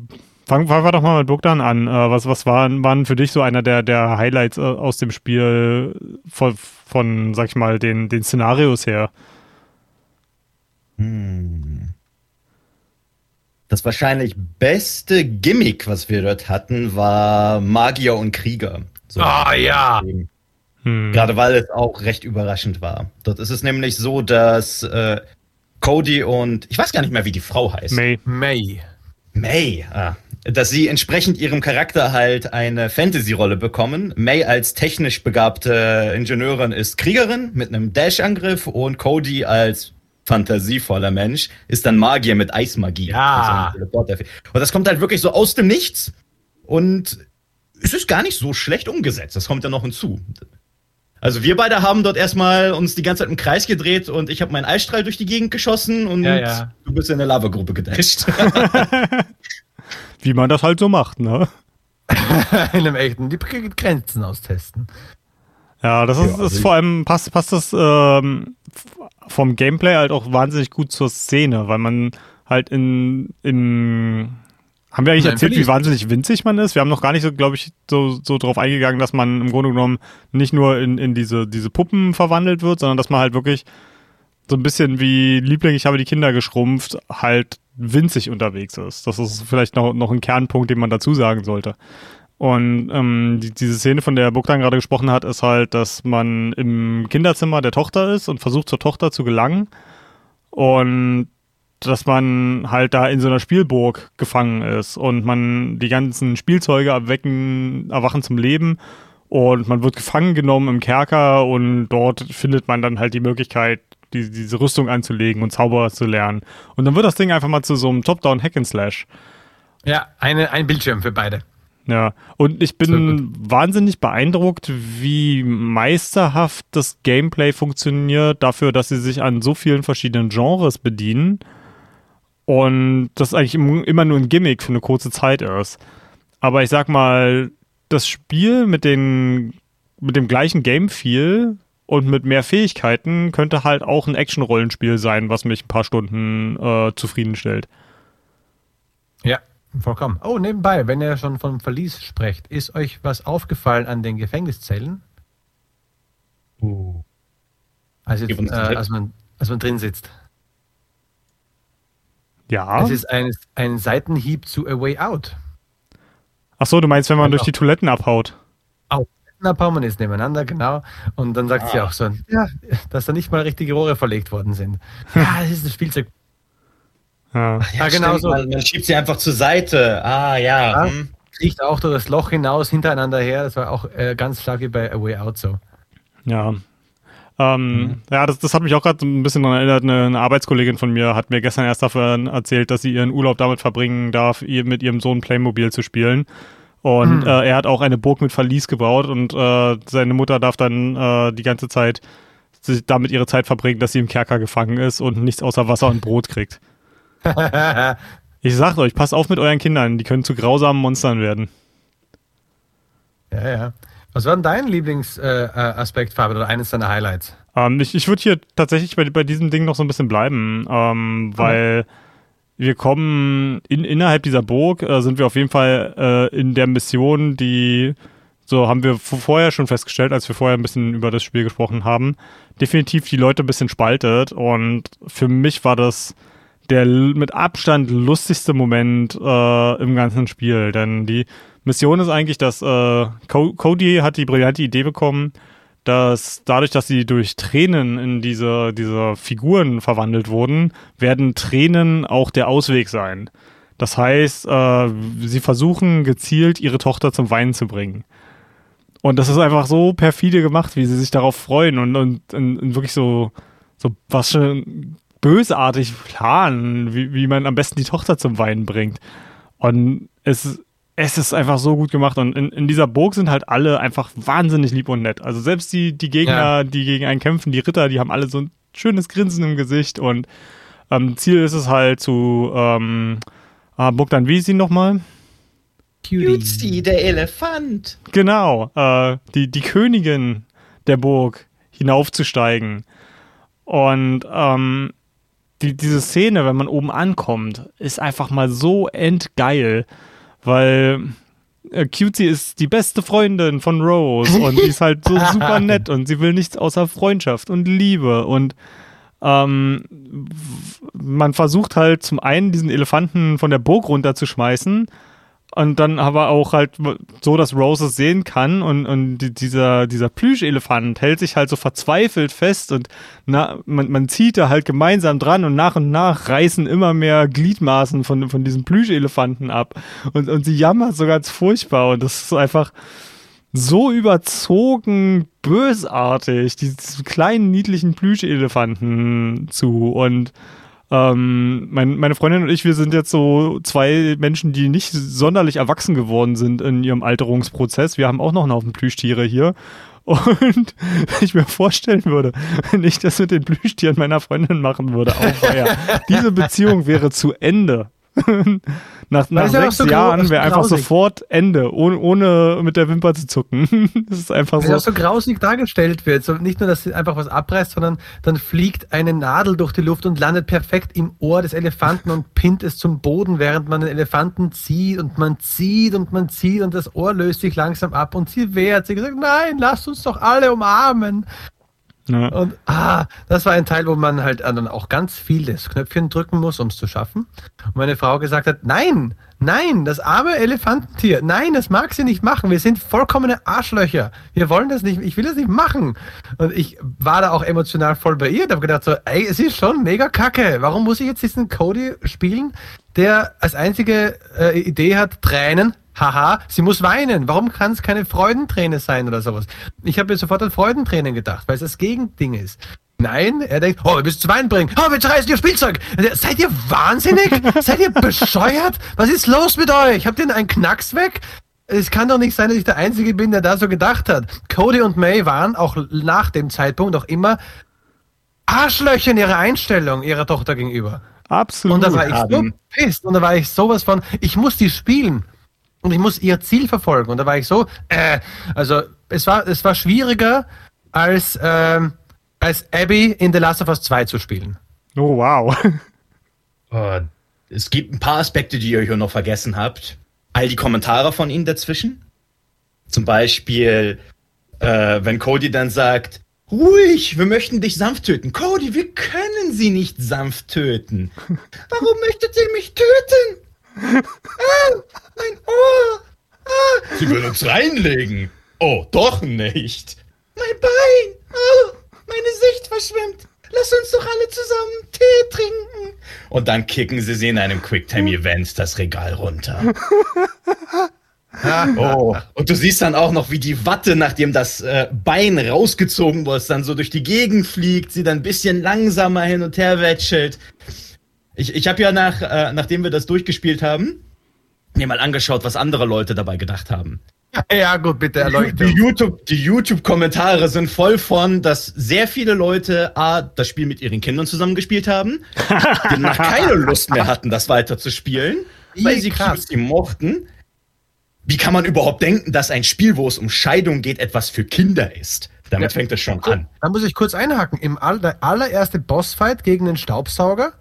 fangen fang wir doch mal mit Bogdan an. Äh, was was waren, waren für dich so einer der, der Highlights äh, aus dem Spiel von, von, sag ich mal, den, den Szenarios her? Hm. Das wahrscheinlich beste Gimmick, was wir dort hatten, war Magier und Krieger. So ah, ja. Hm. Gerade weil es auch recht überraschend war. Dort ist es nämlich so, dass äh, Cody und ich weiß gar nicht mehr, wie die Frau heißt. May. May. May, ah. Dass sie entsprechend ihrem Charakter halt eine Fantasy-Rolle bekommen. May als technisch begabte Ingenieurin ist Kriegerin mit einem Dash-Angriff und Cody als fantasievoller Mensch ist dann Magier mit Eismagie. Ja. Also und das kommt halt wirklich so aus dem Nichts und es ist gar nicht so schlecht umgesetzt. Das kommt ja noch hinzu. Also wir beide haben dort erstmal uns die ganze Zeit im Kreis gedreht und ich habe meinen Eisstrahl durch die Gegend geschossen und ja, ja. du bist in der Lavagruppe gedasht. Wie man das halt so macht, ne? in einem echten die Grenzen austesten. Ja, das ist, ja, also ist vor allem passt passt das ähm, vom Gameplay halt auch wahnsinnig gut zur Szene, weil man halt in in haben wir eigentlich Nein, erzählt, wie wahnsinnig winzig man ist? Wir haben noch gar nicht so, glaube ich, so, so drauf eingegangen, dass man im Grunde genommen nicht nur in, in diese, diese Puppen verwandelt wird, sondern dass man halt wirklich so ein bisschen wie Liebling, ich habe die Kinder geschrumpft, halt winzig unterwegs ist. Das ist vielleicht noch, noch ein Kernpunkt, den man dazu sagen sollte. Und ähm, die, diese Szene, von der Bogdan gerade gesprochen hat, ist halt, dass man im Kinderzimmer der Tochter ist und versucht zur Tochter zu gelangen. Und dass man halt da in so einer Spielburg gefangen ist und man die ganzen Spielzeuge erwecken, erwachen zum Leben und man wird gefangen genommen im Kerker und dort findet man dann halt die Möglichkeit, die, diese Rüstung anzulegen und Zauber zu lernen. Und dann wird das Ding einfach mal zu so einem Top-Down Hack and Slash. Ja, eine, ein Bildschirm für beide. Ja, und ich bin wahnsinnig beeindruckt, wie meisterhaft das Gameplay funktioniert, dafür, dass sie sich an so vielen verschiedenen Genres bedienen und das eigentlich immer nur ein Gimmick für eine kurze Zeit ist. Aber ich sag mal, das Spiel mit, den, mit dem gleichen Game-Feel und mit mehr Fähigkeiten könnte halt auch ein Action-Rollenspiel sein, was mich ein paar Stunden äh, zufriedenstellt. Ja, vollkommen. Oh, nebenbei, wenn ihr schon vom Verlies sprecht, ist euch was aufgefallen an den Gefängniszellen? Uh. Also jetzt, äh, als, man, als man drin sitzt. Ja. Es ist ein, ein Seitenhieb zu A Way Out. Ach so, du meinst, wenn man genau. durch die Toiletten abhaut? Auch abhauen, man ist nebeneinander, genau. Und dann sagt ah. sie auch so, ja, dass da nicht mal richtige Rohre verlegt worden sind. Ja, das ist das Spielzeug. Ja, ja, genau so. Man, man, schiebt sie einfach zur Seite. Ah, ja. ja hm. Kriecht auch durch das Loch hinaus hintereinander her. Das war auch äh, ganz stark wie bei A Way Out so. Ja, ähm, mhm. Ja, das, das hat mich auch gerade ein bisschen daran erinnert. Eine, eine, Arbeitskollegin von mir hat mir gestern erst davon erzählt, dass sie ihren Urlaub damit verbringen darf, ihr, mit ihrem Sohn Playmobil zu spielen. Und mhm. äh, er hat auch eine Burg mit Verlies gebaut und äh, seine Mutter darf dann äh, die ganze Zeit damit ihre Zeit verbringen, dass sie im Kerker gefangen ist und nichts außer Wasser und Brot kriegt. ich sag euch, passt auf mit euren Kindern, die können zu grausamen Monstern werden. Ja, ja. Was war denn dein Lieblingsaspekt, äh, Fabian, oder eines deiner Highlights? Ähm, ich ich würde hier tatsächlich bei, bei diesem Ding noch so ein bisschen bleiben, ähm, weil okay. wir kommen in, innerhalb dieser Burg, äh, sind wir auf jeden Fall äh, in der Mission, die, so haben wir vorher schon festgestellt, als wir vorher ein bisschen über das Spiel gesprochen haben, definitiv die Leute ein bisschen spaltet. Und für mich war das der mit Abstand lustigste Moment äh, im ganzen Spiel, denn die Mission ist eigentlich, dass äh, Cody hat die brillante Idee bekommen, dass dadurch, dass sie durch Tränen in diese, diese Figuren verwandelt wurden, werden Tränen auch der Ausweg sein. Das heißt, äh, sie versuchen gezielt ihre Tochter zum Weinen zu bringen. Und das ist einfach so perfide gemacht, wie sie sich darauf freuen und, und, und wirklich so, so was schon bösartig planen, wie, wie man am besten die Tochter zum Weinen bringt. Und es es ist einfach so gut gemacht und in, in dieser Burg sind halt alle einfach wahnsinnig lieb und nett. Also selbst die, die Gegner, ja. die gegen einen kämpfen, die Ritter, die haben alle so ein schönes Grinsen im Gesicht und ähm, Ziel ist es halt zu ähm, ah, Bogdan, wie ist sie nochmal? Cutie, der Elefant. Genau, äh, die, die Königin der Burg hinaufzusteigen. Und ähm, die, diese Szene, wenn man oben ankommt, ist einfach mal so endgeil, weil äh, Cutie ist die beste Freundin von Rose und die ist halt so super nett und sie will nichts außer Freundschaft und Liebe und ähm, man versucht halt zum einen diesen Elefanten von der Burg runterzuschmeißen und dann aber auch halt so, dass Rose es sehen kann und, und dieser, dieser Plüschelefant hält sich halt so verzweifelt fest und na, man, man zieht da halt gemeinsam dran und nach und nach reißen immer mehr Gliedmaßen von, von diesem Plüschelefanten ab. Und, und sie jammert so ganz furchtbar und das ist einfach so überzogen bösartig, diesen kleinen niedlichen Plüschelefanten zu. Und ähm, mein, meine Freundin und ich, wir sind jetzt so zwei Menschen, die nicht sonderlich erwachsen geworden sind in ihrem Alterungsprozess. Wir haben auch noch einen Haufen Plüschtiere hier. Und ich mir vorstellen würde, wenn ich das mit den Plüschtieren meiner Freundin machen würde, auch ja, diese Beziehung wäre zu Ende. nach, nach sechs so Jahren wäre einfach sofort Ende, ohne, ohne mit der Wimper zu zucken. das ist einfach so. Weil auch so grausig dargestellt wird. So, nicht nur, dass sie einfach was abreißt, sondern dann fliegt eine Nadel durch die Luft und landet perfekt im Ohr des Elefanten und pinnt es zum Boden, während man den Elefanten zieht und man zieht und man zieht und das Ohr löst sich langsam ab und sie wehrt. Sie sagt, nein, lasst uns doch alle umarmen. Ja. Und ah, das war ein Teil, wo man halt dann auch ganz viel das Knöpfchen drücken muss, um es zu schaffen. Und meine Frau gesagt hat, nein, nein, das arme Elefantentier, nein, das mag sie nicht machen. Wir sind vollkommene Arschlöcher. Wir wollen das nicht, ich will das nicht machen. Und ich war da auch emotional voll bei ihr und habe gedacht so, ey, es ist schon mega kacke. Warum muss ich jetzt diesen Cody spielen, der als einzige äh, Idee hat, Tränen haha, sie muss weinen. Warum kann es keine Freudenträne sein oder sowas? Ich habe mir sofort an Freudentränen gedacht, weil es das Gegending ist. Nein, er denkt, oh, wir müssen zu weinen bringen. Oh, wir zerreißen ihr Spielzeug. Seid ihr wahnsinnig? Seid ihr bescheuert? Was ist los mit euch? Habt ihr einen Knacks weg? Es kann doch nicht sein, dass ich der Einzige bin, der da so gedacht hat. Cody und May waren auch nach dem Zeitpunkt auch immer Arschlöcher in ihrer Einstellung ihrer Tochter gegenüber. Absolut. Und da war ich so pisst und da war ich sowas von, ich muss die spielen und ich muss ihr Ziel verfolgen. Und da war ich so, äh, also es war, es war schwieriger als, ähm, als Abby in The Last of Us 2 zu spielen. Oh, wow. Uh, es gibt ein paar Aspekte, die ihr hier noch vergessen habt. All die Kommentare von ihnen dazwischen. Zum Beispiel, äh, wenn Cody dann sagt, ruhig, wir möchten dich sanft töten. Cody, wir können sie nicht sanft töten. Warum möchtet ihr mich töten? Ah, mein Ohr! Ah. Sie will uns reinlegen. Oh, doch nicht. Mein Bein! Oh, meine Sicht verschwimmt. Lass uns doch alle zusammen Tee trinken. Und dann kicken sie sie in einem Quicktime-Event das Regal runter. oh, und du siehst dann auch noch, wie die Watte, nachdem das äh, Bein rausgezogen wurde, dann so durch die Gegend fliegt, sie dann ein bisschen langsamer hin und her wetschelt. Ich, ich habe ja nach, äh, nachdem wir das durchgespielt haben, mir mal angeschaut, was andere Leute dabei gedacht haben. Ja, gut, bitte erleuchten. Die YouTube, die YouTube-Kommentare sind voll von, dass sehr viele Leute A, das Spiel mit ihren Kindern zusammengespielt haben, die danach keine Lust mehr hatten, das weiter zu spielen, weil sie QC mochten. Wie kann man überhaupt denken, dass ein Spiel, wo es um Scheidung geht, etwas für Kinder ist? Damit ja, fängt es schon an. Da muss ich kurz einhaken. Im all, der allererste Bossfight gegen den Staubsauger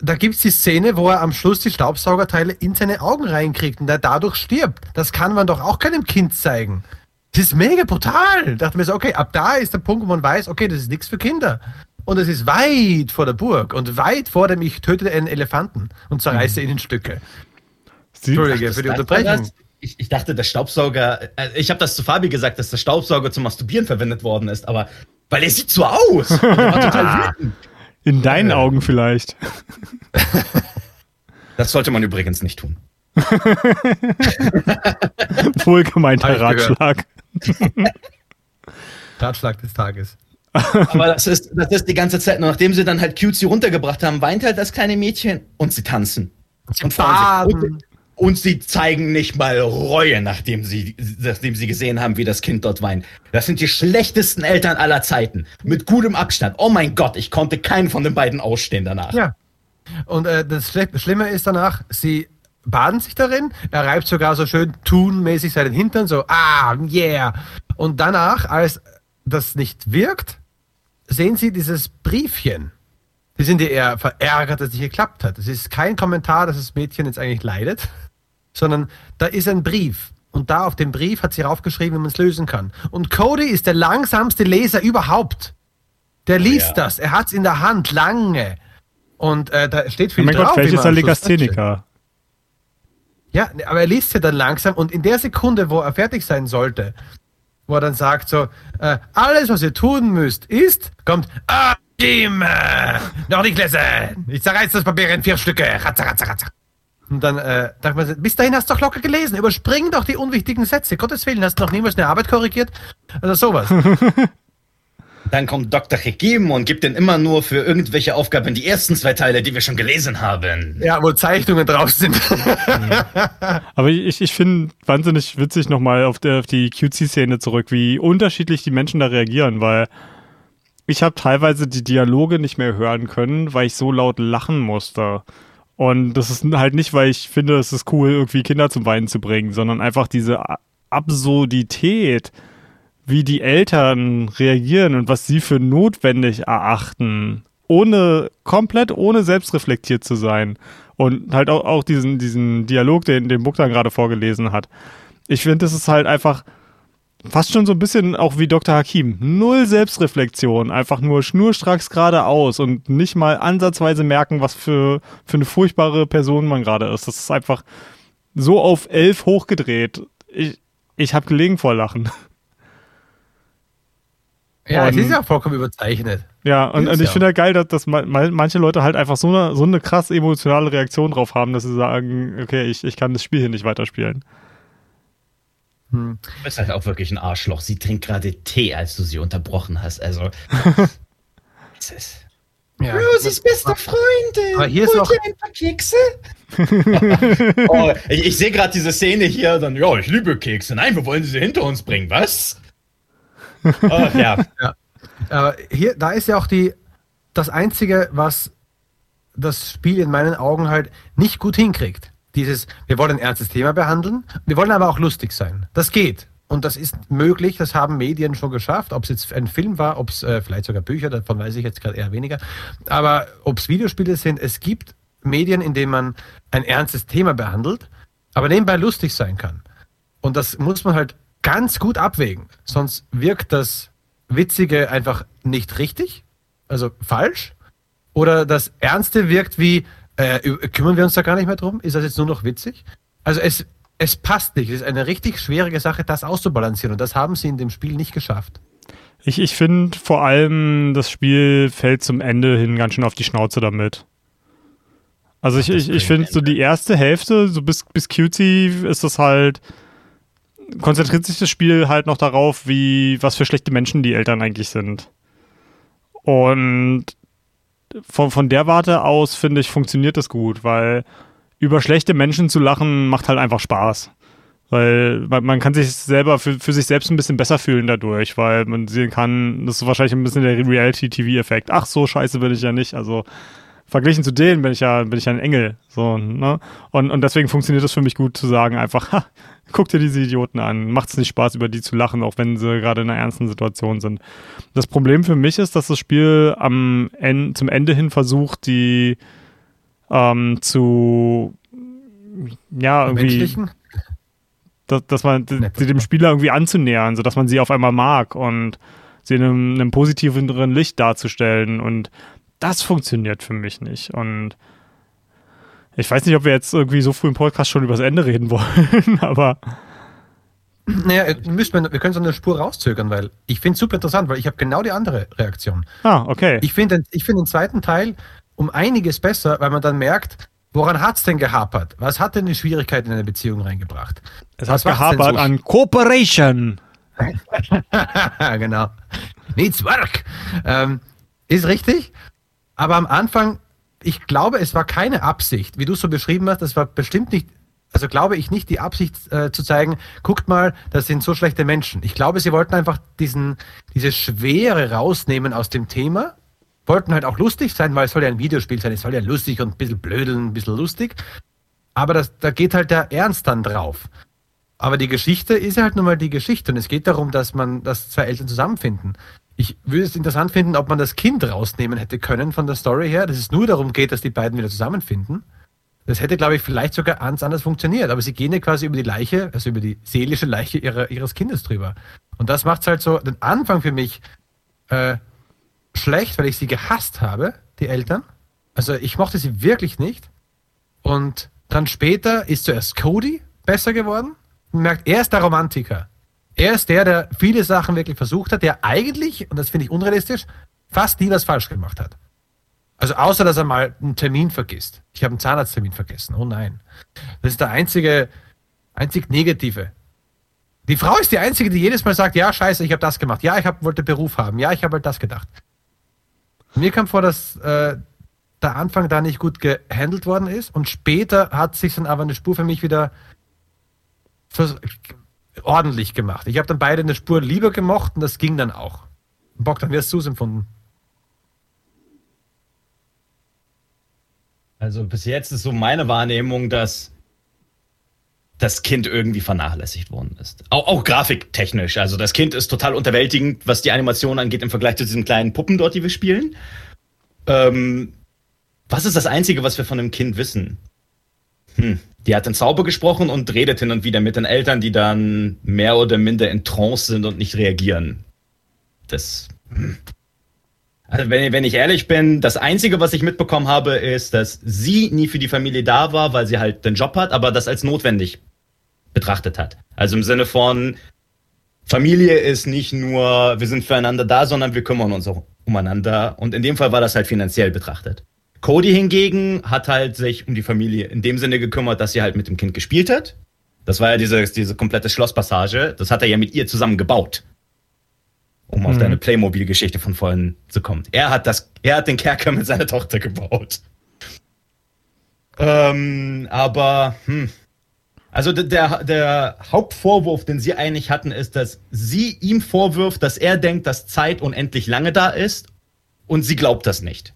da gibt es die Szene, wo er am Schluss die Staubsaugerteile in seine Augen reinkriegt und er dadurch stirbt. Das kann man doch auch keinem Kind zeigen. Das ist mega brutal. Da dachte mir so, okay, ab da ist der Punkt, wo man weiß, okay, das ist nichts für Kinder. Und es ist weit vor der Burg und weit vor dem, ich töte einen Elefanten und zerreiße mhm. ihn in Stücke. Entschuldige für die Unterbrechung. Ich, ich, dachte, der Staubsauger, äh, ich habe das zu Fabi gesagt, dass der Staubsauger zum Masturbieren verwendet worden ist, aber weil er sieht so aus. Und er war total wütend. In deinen Augen vielleicht. Das sollte man übrigens nicht tun. Wohlgemeinter Ratschlag. Ratschlag des Tages. Aber das ist, das ist die ganze Zeit. Und nachdem sie dann halt Cutesy runtergebracht haben, weint halt das kleine Mädchen und sie tanzen. Und fahren und sie zeigen nicht mal Reue, nachdem sie, nachdem sie gesehen haben, wie das Kind dort weint. Das sind die schlechtesten Eltern aller Zeiten. Mit gutem Abstand. Oh mein Gott, ich konnte keinen von den beiden ausstehen danach. Ja. Und äh, das Schlimme ist danach, sie baden sich darin. Er reibt sogar so schön tunmäßig seinen Hintern, so, ah, yeah. Und danach, als das nicht wirkt, sehen Sie dieses Briefchen. Sie sind ja eher verärgert, dass es nicht geklappt hat. Es ist kein Kommentar, dass das Mädchen jetzt eigentlich leidet, sondern da ist ein Brief. Und da auf dem Brief hat sie raufgeschrieben, wie man es lösen kann. Und Cody ist der langsamste Leser überhaupt. Der liest ja. das. Er hat es in der Hand lange. Und äh, da steht viel oh mein drauf. Gott, vielleicht ist er Legastheniker. Ja, aber er liest ja dann langsam und in der Sekunde, wo er fertig sein sollte, wo er dann sagt so, äh, alles, was ihr tun müsst, ist, kommt, ah, Jim, äh, noch nicht lesen. Ich zerreiß das Papier in vier Stücke. Ratzer, ratzer, ratzer. Und dann äh, dachte man, bis dahin hast du doch locker gelesen. Überspring doch die unwichtigen Sätze. Gottes Willen, hast du noch niemals eine Arbeit korrigiert? Also sowas. Dann kommt Dr. Hekim und gibt den immer nur für irgendwelche Aufgaben die ersten zwei Teile, die wir schon gelesen haben. Ja, wo Zeichnungen drauf sind. Aber ich, ich finde wahnsinnig witzig nochmal auf, auf die QC-Szene zurück, wie unterschiedlich die Menschen da reagieren, weil ich habe teilweise die Dialoge nicht mehr hören können, weil ich so laut lachen musste. Und das ist halt nicht, weil ich finde, es ist cool, irgendwie Kinder zum Weinen zu bringen, sondern einfach diese Absurdität, wie die Eltern reagieren und was sie für notwendig erachten, ohne, komplett ohne selbstreflektiert zu sein. Und halt auch, auch diesen, diesen Dialog, den, den Buck dann gerade vorgelesen hat. Ich finde, das ist halt einfach fast schon so ein bisschen auch wie Dr. Hakim. Null Selbstreflexion, einfach nur schnurstracks geradeaus und nicht mal ansatzweise merken, was für, für eine furchtbare Person man gerade ist. Das ist einfach so auf elf hochgedreht. Ich, ich habe gelegen vor Lachen. Ja, und, es ist ja vollkommen überzeichnet. Ja, und, und ich ja. finde ja geil, dass, dass manche Leute halt einfach so eine, so eine krass emotionale Reaktion drauf haben, dass sie sagen, okay, ich, ich kann das Spiel hier nicht weiterspielen. Hm. Du bist halt auch wirklich ein Arschloch. Sie trinkt gerade Tee, als du sie unterbrochen hast. Also. es ist. Ja. Rosies bester Freundin. Aber hier ist noch ein paar Kekse. oh, ich, ich sehe gerade diese Szene hier, dann, ja, ich liebe Kekse. Nein, wir wollen sie hinter uns bringen. Was? Oh, ja. ja. Aber hier, da ist ja auch die, das Einzige, was das Spiel in meinen Augen halt nicht gut hinkriegt. Dieses, wir wollen ein ernstes Thema behandeln, wir wollen aber auch lustig sein. Das geht. Und das ist möglich, das haben Medien schon geschafft, ob es jetzt ein Film war, ob es äh, vielleicht sogar Bücher, davon weiß ich jetzt gerade eher weniger. Aber ob es Videospiele sind, es gibt Medien, in denen man ein ernstes Thema behandelt, aber nebenbei lustig sein kann. Und das muss man halt ganz gut abwägen. Sonst wirkt das Witzige einfach nicht richtig, also falsch. Oder das Ernste wirkt wie, äh, kümmern wir uns da gar nicht mehr drum? Ist das jetzt nur noch witzig? Also es, es passt nicht. Es ist eine richtig schwierige Sache, das auszubalancieren. Und das haben sie in dem Spiel nicht geschafft. Ich, ich finde vor allem, das Spiel fällt zum Ende hin ganz schön auf die Schnauze damit. Also ich, ich, ich finde so die erste Hälfte, so bis, bis Cutie ist das halt konzentriert sich das Spiel halt noch darauf, wie, was für schlechte Menschen die Eltern eigentlich sind. Und von, von der Warte aus, finde ich, funktioniert das gut, weil über schlechte Menschen zu lachen macht halt einfach Spaß. Weil man, kann sich selber für, für sich selbst ein bisschen besser fühlen dadurch, weil man sehen kann, das ist wahrscheinlich ein bisschen der Reality-TV-Effekt. Ach, so scheiße bin ich ja nicht. Also verglichen zu denen bin ich ja, bin ich ja ein Engel. So, ne? Und, und deswegen funktioniert das für mich gut zu sagen, einfach, ha, guck dir diese Idioten an. Macht es nicht Spaß, über die zu lachen, auch wenn sie gerade in einer ernsten Situation sind. Das Problem für mich ist, dass das Spiel am en zum Ende hin versucht, die ähm, zu ja, irgendwie. Dass, dass man sie dem Spieler irgendwie anzunähern, sodass man sie auf einmal mag und sie in einem, einem positiveren Licht darzustellen. Und das funktioniert für mich nicht. Und ich weiß nicht, ob wir jetzt irgendwie so früh im Podcast schon übers Ende reden wollen, aber. Naja, müssen wir, wir können so eine Spur rauszögern, weil ich finde es super interessant, weil ich habe genau die andere Reaktion. Ah, okay. Ich finde ich find den zweiten Teil um einiges besser, weil man dann merkt, woran hat es denn gehapert? Was hat denn die Schwierigkeit in eine Beziehung reingebracht? Es hat gehapert so an Cooperation. genau. Needs work. Ähm, ist richtig. Aber am Anfang, ich glaube, es war keine Absicht, wie du so beschrieben hast, das war bestimmt nicht, also glaube ich nicht die Absicht äh, zu zeigen, guckt mal, das sind so schlechte Menschen. Ich glaube, sie wollten einfach diesen, diese Schwere rausnehmen aus dem Thema, wollten halt auch lustig sein, weil es soll ja ein Videospiel sein, es soll ja lustig und ein bisschen blödeln, ein bisschen lustig. Aber das, da geht halt der Ernst dann drauf. Aber die Geschichte ist ja halt nun mal die Geschichte und es geht darum, dass man, dass zwei Eltern zusammenfinden. Ich würde es interessant finden, ob man das Kind rausnehmen hätte können von der Story her, dass es nur darum geht, dass die beiden wieder zusammenfinden. Das hätte, glaube ich, vielleicht sogar ganz anders funktioniert. Aber sie gehen ja quasi über die Leiche, also über die seelische Leiche ihrer, ihres Kindes drüber. Und das macht halt so den Anfang für mich äh, schlecht, weil ich sie gehasst habe, die Eltern. Also ich mochte sie wirklich nicht. Und dann später ist zuerst Cody besser geworden. Man merkt, er ist der Romantiker. Er ist der, der viele Sachen wirklich versucht hat, der eigentlich, und das finde ich unrealistisch, fast nie was falsch gemacht hat. Also außer, dass er mal einen Termin vergisst. Ich habe einen Zahnarzttermin vergessen. Oh nein. Das ist der einzige, einzig Negative. Die Frau ist die einzige, die jedes Mal sagt, ja, scheiße, ich habe das gemacht. Ja, ich hab, wollte Beruf haben. Ja, ich habe halt das gedacht. Mir kam vor, dass äh, der Anfang da nicht gut gehandelt worden ist und später hat sich dann aber eine Spur für mich wieder ordentlich gemacht. Ich habe dann beide eine Spur lieber gemocht und das ging dann auch. Bock, dann wirst du es empfunden. Also bis jetzt ist so meine Wahrnehmung, dass das Kind irgendwie vernachlässigt worden ist. Auch, auch grafiktechnisch. Also das Kind ist total unterwältigend, was die Animation angeht im Vergleich zu diesen kleinen Puppen dort, die wir spielen. Ähm, was ist das Einzige, was wir von dem Kind wissen? Hm. Die hat den Zauber gesprochen und redet hin und wieder mit den Eltern, die dann mehr oder minder in Trance sind und nicht reagieren. Das. Hm. Also wenn, wenn ich ehrlich bin, das Einzige, was ich mitbekommen habe, ist, dass sie nie für die Familie da war, weil sie halt den Job hat, aber das als notwendig betrachtet hat. Also im Sinne von, Familie ist nicht nur, wir sind füreinander da, sondern wir kümmern uns auch umeinander. Und in dem Fall war das halt finanziell betrachtet. Cody hingegen hat halt sich um die Familie in dem Sinne gekümmert, dass sie halt mit dem Kind gespielt hat. Das war ja diese, diese komplette Schlosspassage. Das hat er ja mit ihr zusammen gebaut. Um mhm. auf deine Playmobil-Geschichte von vorhin zu kommen. Er hat das, er hat den Kerker mit seiner Tochter gebaut. Ähm, aber, hm. Also der, der Hauptvorwurf, den sie eigentlich hatten, ist, dass sie ihm vorwirft, dass er denkt, dass Zeit unendlich lange da ist und sie glaubt das nicht.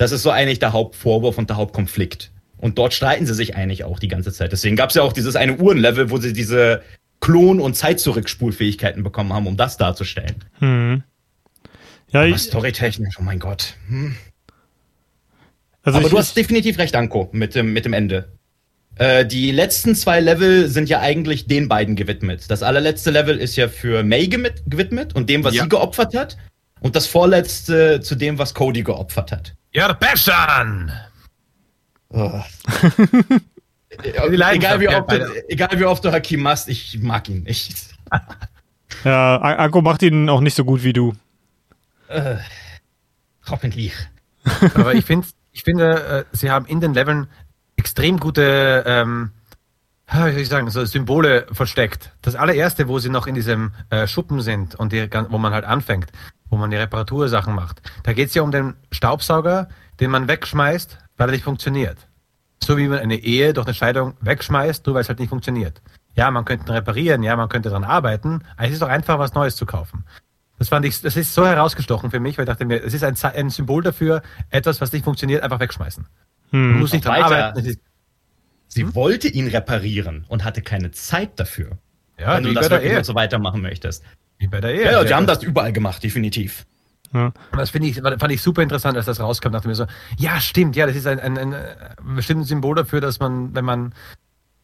Das ist so eigentlich der Hauptvorwurf und der Hauptkonflikt. Und dort streiten sie sich eigentlich auch die ganze Zeit. Deswegen gab es ja auch dieses eine Uhrenlevel, wo sie diese Klon- und Zeitzurückspulfähigkeiten bekommen haben, um das darzustellen. Hm. Ja, Aber storytechnisch, oh mein Gott. Hm. Also Aber ich, du hast definitiv recht, Anko, mit dem, mit dem Ende. Äh, die letzten zwei Level sind ja eigentlich den beiden gewidmet. Das allerletzte Level ist ja für May gewidmet und dem, was ja. sie geopfert hat. Und das vorletzte zu dem, was Cody geopfert hat. You're passion! Oh. egal, wie oft, du, egal wie oft du Hakim machst, ich mag ihn nicht. ja, Akko macht ihn auch nicht so gut wie du. Äh, hoffentlich. Aber ich, find, ich finde, äh, sie haben in den Leveln extrem gute, ähm, wie soll ich sagen, so Symbole versteckt. Das allererste, wo sie noch in diesem äh, Schuppen sind und die, wo man halt anfängt, wo man die Reparatursachen macht. Da geht es ja um den Staubsauger, den man wegschmeißt, weil er nicht funktioniert. So wie man eine Ehe durch eine Scheidung wegschmeißt, nur weil es halt nicht funktioniert. Ja, man könnte ihn reparieren, ja, man könnte daran arbeiten, aber es ist doch einfach, was Neues zu kaufen. Das fand ich, das ist so herausgestochen für mich, weil ich dachte mir, es ist ein, ein Symbol dafür, etwas, was nicht funktioniert, einfach wegschmeißen. Hm. Man muss nicht dran arbeiten. Sie hm? wollte ihn reparieren und hatte keine Zeit dafür. Ja, wenn du das wirklich so weitermachen möchtest. Wie bei der Ehe. Ja, ja die haben das überall gemacht, definitiv. Ja. Und das finde ich, fand ich super interessant, als das rauskam. Dachte mir so, ja, stimmt, ja, das ist ein, ein, ein, ein bestimmtes Symbol dafür, dass man, wenn man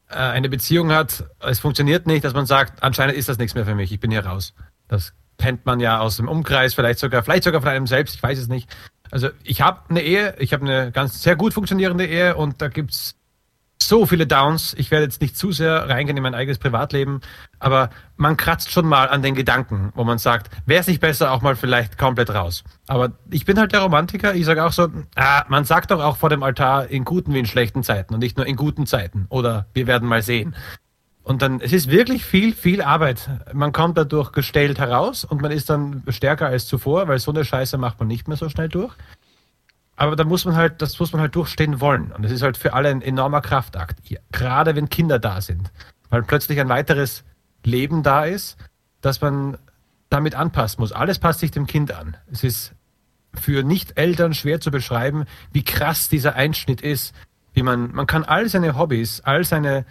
äh, eine Beziehung hat, es funktioniert nicht, dass man sagt, anscheinend ist das nichts mehr für mich, ich bin hier raus. Das kennt man ja aus dem Umkreis, vielleicht sogar, vielleicht sogar von einem selbst, ich weiß es nicht. Also ich habe eine Ehe, ich habe eine ganz sehr gut funktionierende Ehe und da gibt's so viele Downs. Ich werde jetzt nicht zu sehr reingehen in mein eigenes Privatleben, aber man kratzt schon mal an den Gedanken, wo man sagt, wäre es nicht besser auch mal vielleicht komplett raus. Aber ich bin halt der Romantiker. Ich sage auch so, ah, man sagt doch auch vor dem Altar in guten wie in schlechten Zeiten und nicht nur in guten Zeiten. Oder wir werden mal sehen. Und dann, es ist wirklich viel, viel Arbeit. Man kommt dadurch gestellt heraus und man ist dann stärker als zuvor, weil so eine Scheiße macht man nicht mehr so schnell durch. Aber da muss man halt, das muss man halt durchstehen wollen. Und das ist halt für alle ein enormer Kraftakt. Gerade wenn Kinder da sind. Weil plötzlich ein weiteres Leben da ist, dass man damit anpassen muss. Alles passt sich dem Kind an. Es ist für Nicht-Eltern schwer zu beschreiben, wie krass dieser Einschnitt ist. Wie man, man kann all seine Hobbys, all seine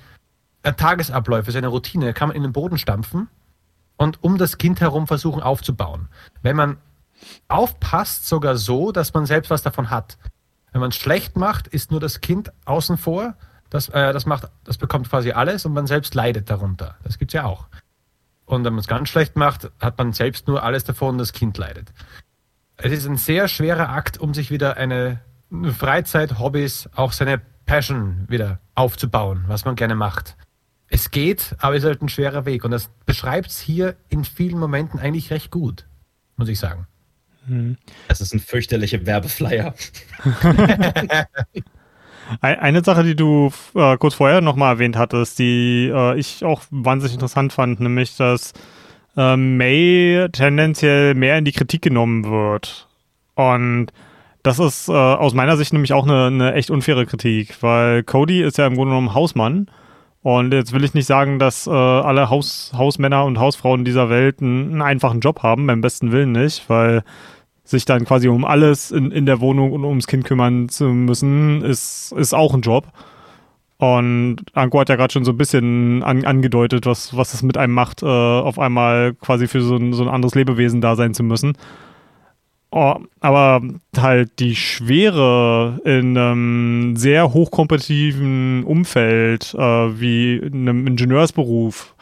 Tagesabläufe, seine Routine kann man in den Boden stampfen und um das Kind herum versuchen aufzubauen. Wenn man aufpasst, sogar so, dass man selbst was davon hat. Wenn man es schlecht macht, ist nur das Kind außen vor. Das, äh, das, macht, das bekommt quasi alles und man selbst leidet darunter. Das gibt es ja auch. Und wenn man es ganz schlecht macht, hat man selbst nur alles davon und das Kind leidet. Es ist ein sehr schwerer Akt, um sich wieder eine Freizeit, Hobbys, auch seine Passion wieder aufzubauen, was man gerne macht. Es geht, aber es ist halt ein schwerer Weg. Und das beschreibt es hier in vielen Momenten eigentlich recht gut, muss ich sagen. Hm. Das ist ein fürchterlicher Werbeflyer. Eine Sache, die du äh, kurz vorher nochmal erwähnt hattest, die äh, ich auch wahnsinnig interessant fand, nämlich, dass äh, May tendenziell mehr in die Kritik genommen wird. Und das ist äh, aus meiner Sicht nämlich auch eine, eine echt unfaire Kritik, weil Cody ist ja im Grunde genommen Hausmann. Und jetzt will ich nicht sagen, dass äh, alle Haus, Hausmänner und Hausfrauen dieser Welt einen, einen einfachen Job haben, beim besten Willen nicht, weil sich dann quasi um alles in, in der Wohnung und ums Kind kümmern zu müssen, ist, ist auch ein Job. Und Anko hat ja gerade schon so ein bisschen an, angedeutet, was, was es mit einem macht, äh, auf einmal quasi für so ein, so ein anderes Lebewesen da sein zu müssen. Oh, aber halt die Schwere in einem sehr hochkompetitiven Umfeld, äh, wie in einem Ingenieursberuf,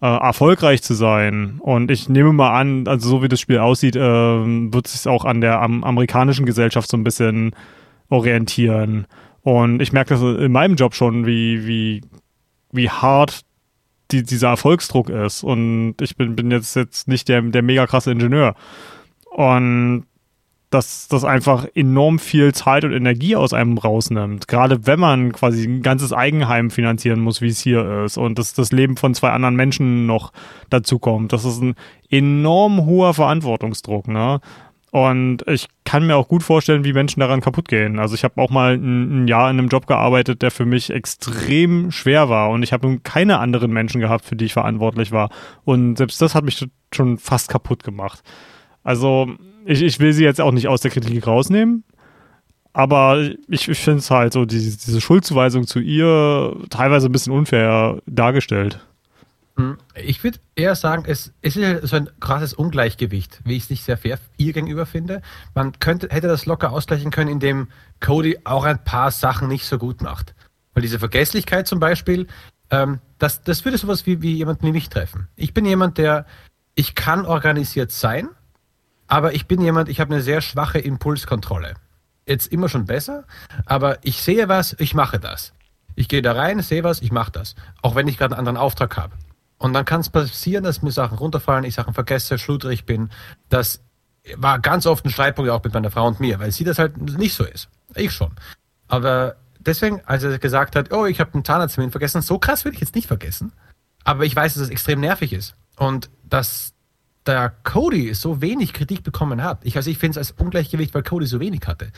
äh, erfolgreich zu sein. Und ich nehme mal an, also so wie das Spiel aussieht, äh, wird es auch an der am, amerikanischen Gesellschaft so ein bisschen orientieren. Und ich merke das in meinem Job schon, wie, wie, wie hart die, dieser Erfolgsdruck ist. Und ich bin, bin jetzt, jetzt nicht der, der mega krasse Ingenieur. Und dass das einfach enorm viel Zeit und Energie aus einem rausnimmt. Gerade wenn man quasi ein ganzes Eigenheim finanzieren muss, wie es hier ist, und dass das Leben von zwei anderen Menschen noch dazu kommt. Das ist ein enorm hoher Verantwortungsdruck, ne? Und ich kann mir auch gut vorstellen, wie Menschen daran kaputt gehen. Also ich habe auch mal ein, ein, Jahr in einem Job gearbeitet, der für mich extrem schwer war. Und ich habe nun keine anderen Menschen gehabt, für die ich verantwortlich war. Und selbst das hat mich schon fast kaputt gemacht. Also ich, ich will sie jetzt auch nicht aus der Kritik rausnehmen, aber ich, ich finde es halt so, die, diese Schuldzuweisung zu ihr teilweise ein bisschen unfair dargestellt. Hm, ich würde eher sagen, es, es ist so ein krasses Ungleichgewicht, wie ich es nicht sehr fair ihr gegenüber finde. Man könnte, hätte das locker ausgleichen können, indem Cody auch ein paar Sachen nicht so gut macht. Weil diese Vergesslichkeit zum Beispiel, ähm, das, das würde sowas wie, wie jemand wie mich treffen. Ich bin jemand, der, ich kann organisiert sein, aber ich bin jemand, ich habe eine sehr schwache Impulskontrolle. Jetzt immer schon besser, aber ich sehe was, ich mache das. Ich gehe da rein, sehe was, ich mache das. Auch wenn ich gerade einen anderen Auftrag habe. Und dann kann es passieren, dass mir Sachen runterfallen, ich Sachen vergesse, schludrig bin. Das war ganz oft ein Streitpunkt auch mit meiner Frau und mir, weil sie das halt nicht so ist. Ich schon. Aber deswegen, als er gesagt hat, oh, ich habe einen Zahnarzttermin vergessen, so krass will ich jetzt nicht vergessen. Aber ich weiß, dass es extrem nervig ist. Und dass der Cody so wenig Kritik bekommen hat. Ich, also ich finde es als Ungleichgewicht, weil Cody so wenig hatte.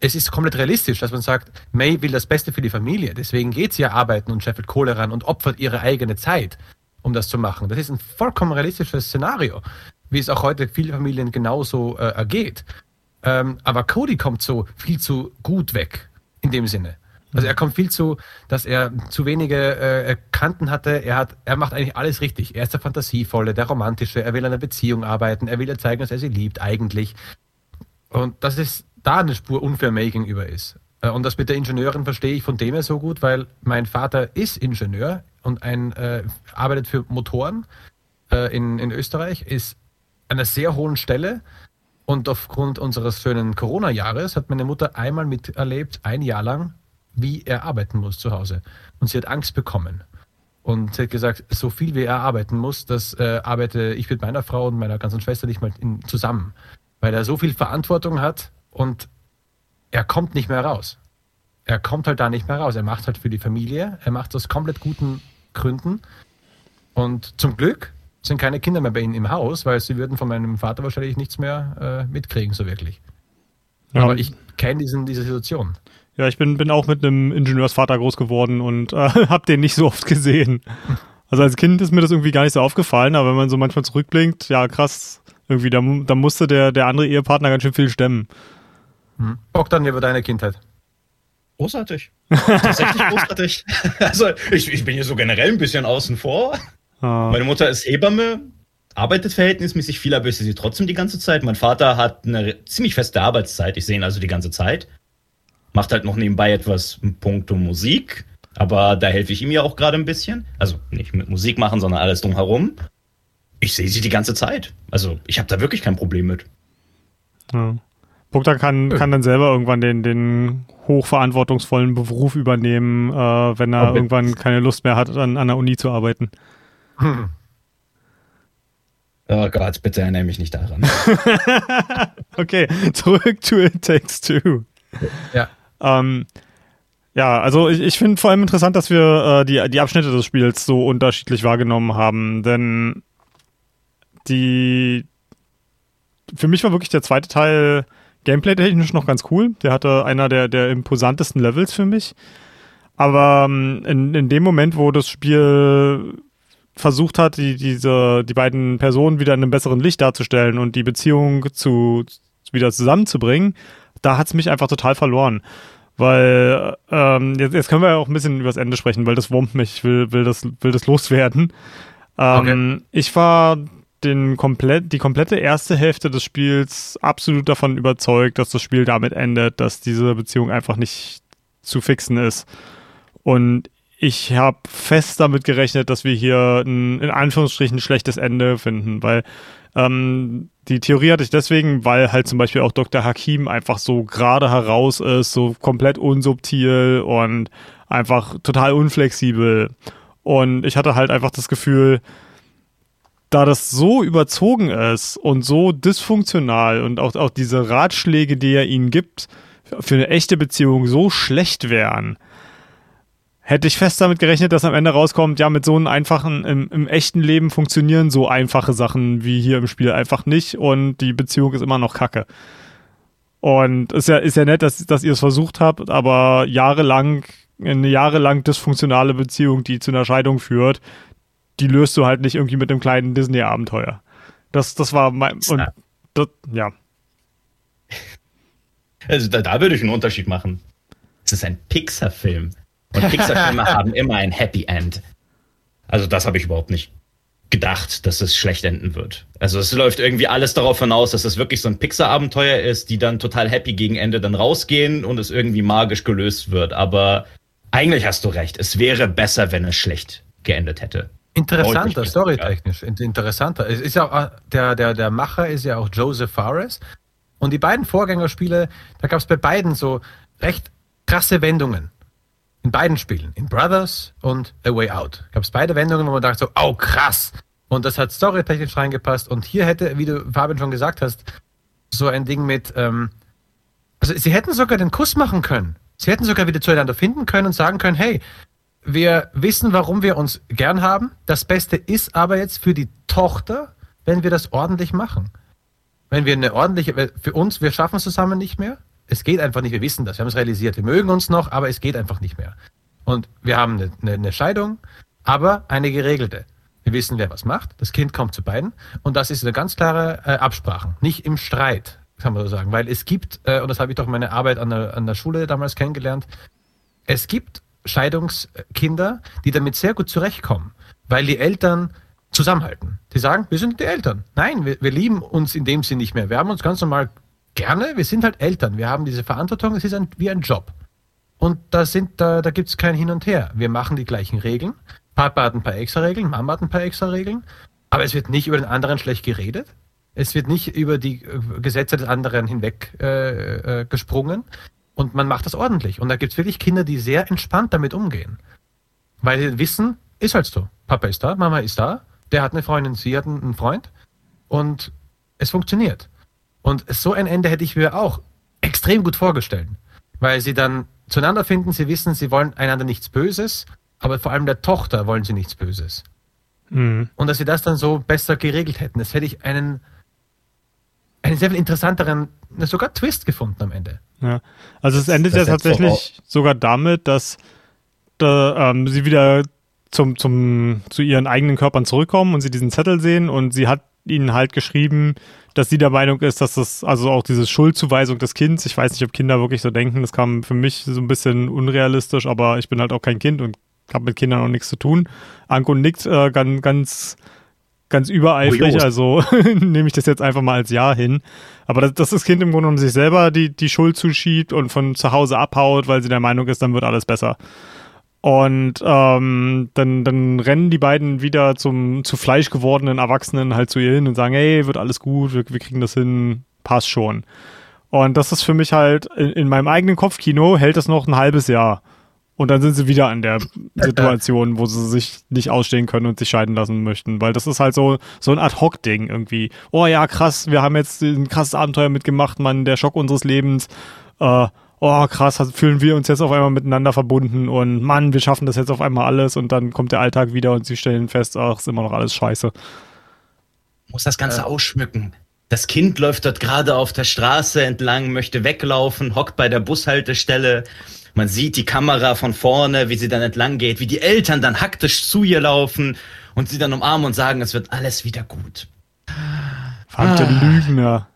Es ist komplett realistisch, dass man sagt, May will das Beste für die Familie. Deswegen geht sie ja arbeiten und scheffelt Kohle ran und opfert ihre eigene Zeit, um das zu machen. Das ist ein vollkommen realistisches Szenario, wie es auch heute viele Familien genauso äh, ergeht. Ähm, aber Cody kommt so viel zu gut weg, in dem Sinne. Also er kommt viel zu, dass er zu wenige äh, Kanten hatte. Er hat, er macht eigentlich alles richtig. Er ist der Fantasievolle, der Romantische. Er will an einer Beziehung arbeiten. Er will ihr zeigen, dass er sie liebt, eigentlich. Und dass es da eine Spur unfair May gegenüber ist. Äh, und das mit der Ingenieurin verstehe ich von dem her so gut, weil mein Vater ist Ingenieur und ein, äh, arbeitet für Motoren äh, in, in Österreich, ist an einer sehr hohen Stelle. Und aufgrund unseres schönen Corona-Jahres hat meine Mutter einmal miterlebt, ein Jahr lang, wie er arbeiten muss zu Hause. Und sie hat Angst bekommen. Und sie hat gesagt, so viel wie er arbeiten muss, das äh, arbeite ich mit meiner Frau und meiner ganzen Schwester nicht mal in, zusammen. Weil er so viel Verantwortung hat und er kommt nicht mehr raus. Er kommt halt da nicht mehr raus. Er macht halt für die Familie, er macht aus komplett guten Gründen. Und zum Glück sind keine Kinder mehr bei ihnen im Haus, weil sie würden von meinem Vater wahrscheinlich nichts mehr äh, mitkriegen, so wirklich. Ja. Aber ich kenne diese Situation. Ja, ich bin, bin auch mit einem Ingenieursvater groß geworden und äh, habe den nicht so oft gesehen. Also als Kind ist mir das irgendwie gar nicht so aufgefallen, aber wenn man so manchmal zurückblinkt, ja krass, irgendwie, da, da musste der, der andere Ehepartner ganz schön viel stemmen. Hm. Auch dann über deine Kindheit. Großartig. Tatsächlich großartig. Also, ich, ich bin hier so generell ein bisschen außen vor. Ah. Meine Mutter ist Hebamme, arbeitet verhältnismäßig viel, aber ich sehe sie trotzdem die ganze Zeit. Mein Vater hat eine ziemlich feste Arbeitszeit. Ich sehe ihn also die ganze Zeit. Macht halt noch nebenbei etwas in puncto Musik. Aber da helfe ich ihm ja auch gerade ein bisschen. Also nicht mit Musik machen, sondern alles drumherum. Ich sehe sie die ganze Zeit. Also ich habe da wirklich kein Problem mit. Ja. Bogdan kann, kann dann selber irgendwann den, den hochverantwortungsvollen Beruf übernehmen, äh, wenn er okay. irgendwann keine Lust mehr hat, an, an der Uni zu arbeiten. Hm. Oh Gott, bitte erinnere mich nicht daran. okay, zurück to It Takes Two. Ja. Ähm, ja, also ich, ich finde vor allem interessant, dass wir äh, die, die Abschnitte des Spiels so unterschiedlich wahrgenommen haben, denn die für mich war wirklich der zweite Teil gameplay-technisch noch ganz cool. Der hatte einer der, der imposantesten Levels für mich. Aber ähm, in, in dem Moment, wo das Spiel versucht hat, die, diese, die beiden Personen wieder in einem besseren Licht darzustellen und die Beziehung zu, wieder zusammenzubringen, da hat es mich einfach total verloren. Weil, ähm, jetzt, jetzt können wir ja auch ein bisschen über das Ende sprechen, weil das wurmt mich, ich will, will, das, will das loswerden. Ähm, okay. Ich war den komplett, die komplette erste Hälfte des Spiels absolut davon überzeugt, dass das Spiel damit endet, dass diese Beziehung einfach nicht zu fixen ist. Und ich habe fest damit gerechnet, dass wir hier ein in Anführungsstrichen schlechtes Ende finden, weil ähm, die Theorie hatte ich deswegen, weil halt zum Beispiel auch Dr. Hakim einfach so gerade heraus ist, so komplett unsubtil und einfach total unflexibel. Und ich hatte halt einfach das Gefühl, da das so überzogen ist und so dysfunktional und auch, auch diese Ratschläge, die er ihnen gibt, für eine echte Beziehung so schlecht wären, hätte ich fest damit gerechnet, dass am Ende rauskommt, ja, mit so einem einfachen, im, im, echten Leben funktionieren so einfache Sachen wie hier im Spiel einfach nicht und die Beziehung ist immer noch kacke. Und ist ja, ist ja nett, dass, dass ihr es versucht habt, aber jahrelang, eine jahrelang dysfunktionale Beziehung, die zu einer Scheidung führt, die löst du halt nicht irgendwie mit einem kleinen Disney-Abenteuer. Das, das war mein, und das, ja. Also da, da würde ich einen Unterschied machen. Es ist ein Pixar-Film. Und Pixar-Filme haben immer ein Happy End. Also das habe ich überhaupt nicht gedacht, dass es schlecht enden wird. Also es läuft irgendwie alles darauf hinaus, dass es wirklich so ein Pixar-Abenteuer ist, die dann total happy gegen Ende dann rausgehen und es irgendwie magisch gelöst wird. Aber eigentlich hast du recht. Es wäre besser, wenn es schlecht geendet hätte. Interessanter, storytechnisch. Ja. Interessanter. Es ist ja äh, der, der, der Macher ist ja auch Joseph Fares. Und die beiden Vorgängerspiele, da gab es bei beiden so recht krasse Wendungen. In beiden Spielen, in Brothers und A Way Out, gab es beide Wendungen, wo man dachte so, oh krass. Und das hat storytechnisch reingepasst. Und hier hätte, wie du Fabian schon gesagt hast, so ein Ding mit, ähm, also sie hätten sogar den Kuss machen können. Sie hätten sogar wieder zueinander finden können und sagen können, hey, wir wissen, warum wir uns gern haben. Das Beste ist aber jetzt für die Tochter, wenn wir das ordentlich machen. Wenn wir eine ordentliche, für uns, wir schaffen es zusammen nicht mehr, es geht einfach nicht. Wir wissen das. Wir haben es realisiert. Wir mögen uns noch, aber es geht einfach nicht mehr. Und wir haben eine, eine, Scheidung, aber eine geregelte. Wir wissen, wer was macht. Das Kind kommt zu beiden. Und das ist eine ganz klare äh, Absprache. Nicht im Streit, kann man so sagen. Weil es gibt, äh, und das habe ich doch meine Arbeit an der, an der Schule damals kennengelernt, es gibt Scheidungskinder, die damit sehr gut zurechtkommen, weil die Eltern zusammenhalten. Die sagen, wir sind die Eltern. Nein, wir, wir lieben uns in dem Sinn nicht mehr. Wir haben uns ganz normal gerne, wir sind halt Eltern, wir haben diese Verantwortung, es ist ein, wie ein Job. Und da da, da gibt es kein Hin und Her. Wir machen die gleichen Regeln. Papa hat ein paar extra Regeln, Mama hat ein paar extra Regeln, aber es wird nicht über den anderen schlecht geredet. Es wird nicht über die äh, Gesetze des anderen hinweg äh, äh, gesprungen. Und man macht das ordentlich. Und da gibt es wirklich Kinder, die sehr entspannt damit umgehen. Weil sie wissen, ist halt so. Papa ist da, Mama ist da, der hat eine Freundin, sie hat einen Freund. Und es funktioniert. Und so ein Ende hätte ich mir auch extrem gut vorgestellt, weil sie dann zueinander finden, sie wissen, sie wollen einander nichts Böses, aber vor allem der Tochter wollen sie nichts Böses. Mhm. Und dass sie das dann so besser geregelt hätten, das hätte ich einen, einen sehr viel interessanteren, sogar Twist gefunden am Ende. Ja, also es endet das ja tatsächlich sogar damit, dass da, ähm, sie wieder zum, zum, zu ihren eigenen Körpern zurückkommen und sie diesen Zettel sehen und sie hat ihnen halt geschrieben, dass sie der Meinung ist, dass das, also auch diese Schuldzuweisung des Kindes, ich weiß nicht, ob Kinder wirklich so denken, das kam für mich so ein bisschen unrealistisch, aber ich bin halt auch kein Kind und habe mit Kindern auch nichts zu tun. Anko nickt äh, ganz, ganz, ganz übereifrig, also nehme ich das jetzt einfach mal als Ja hin. Aber dass, dass das Kind im Grunde genommen sich selber die, die Schuld zuschiebt und von zu Hause abhaut, weil sie der Meinung ist, dann wird alles besser. Und ähm, dann, dann rennen die beiden wieder zum zu Fleisch gewordenen Erwachsenen halt zu ihr hin und sagen, hey, wird alles gut, wir, wir kriegen das hin, passt schon. Und das ist für mich halt, in, in meinem eigenen Kopfkino hält das noch ein halbes Jahr. Und dann sind sie wieder an der Situation, wo sie sich nicht ausstehen können und sich scheiden lassen möchten. Weil das ist halt so, so ein Ad-Hoc-Ding irgendwie. Oh ja, krass, wir haben jetzt ein krasses Abenteuer mitgemacht, Mann, der Schock unseres Lebens. Äh, oh krass, fühlen wir uns jetzt auf einmal miteinander verbunden und Mann, wir schaffen das jetzt auf einmal alles und dann kommt der Alltag wieder und sie stellen fest, ach, ist immer noch alles scheiße. Muss das Ganze äh. ausschmücken. Das Kind läuft dort gerade auf der Straße entlang, möchte weglaufen, hockt bei der Bushaltestelle. Man sieht die Kamera von vorne, wie sie dann entlang geht, wie die Eltern dann hektisch zu ihr laufen und sie dann umarmen und sagen, es wird alles wieder gut. Verdammte ah. Lügner.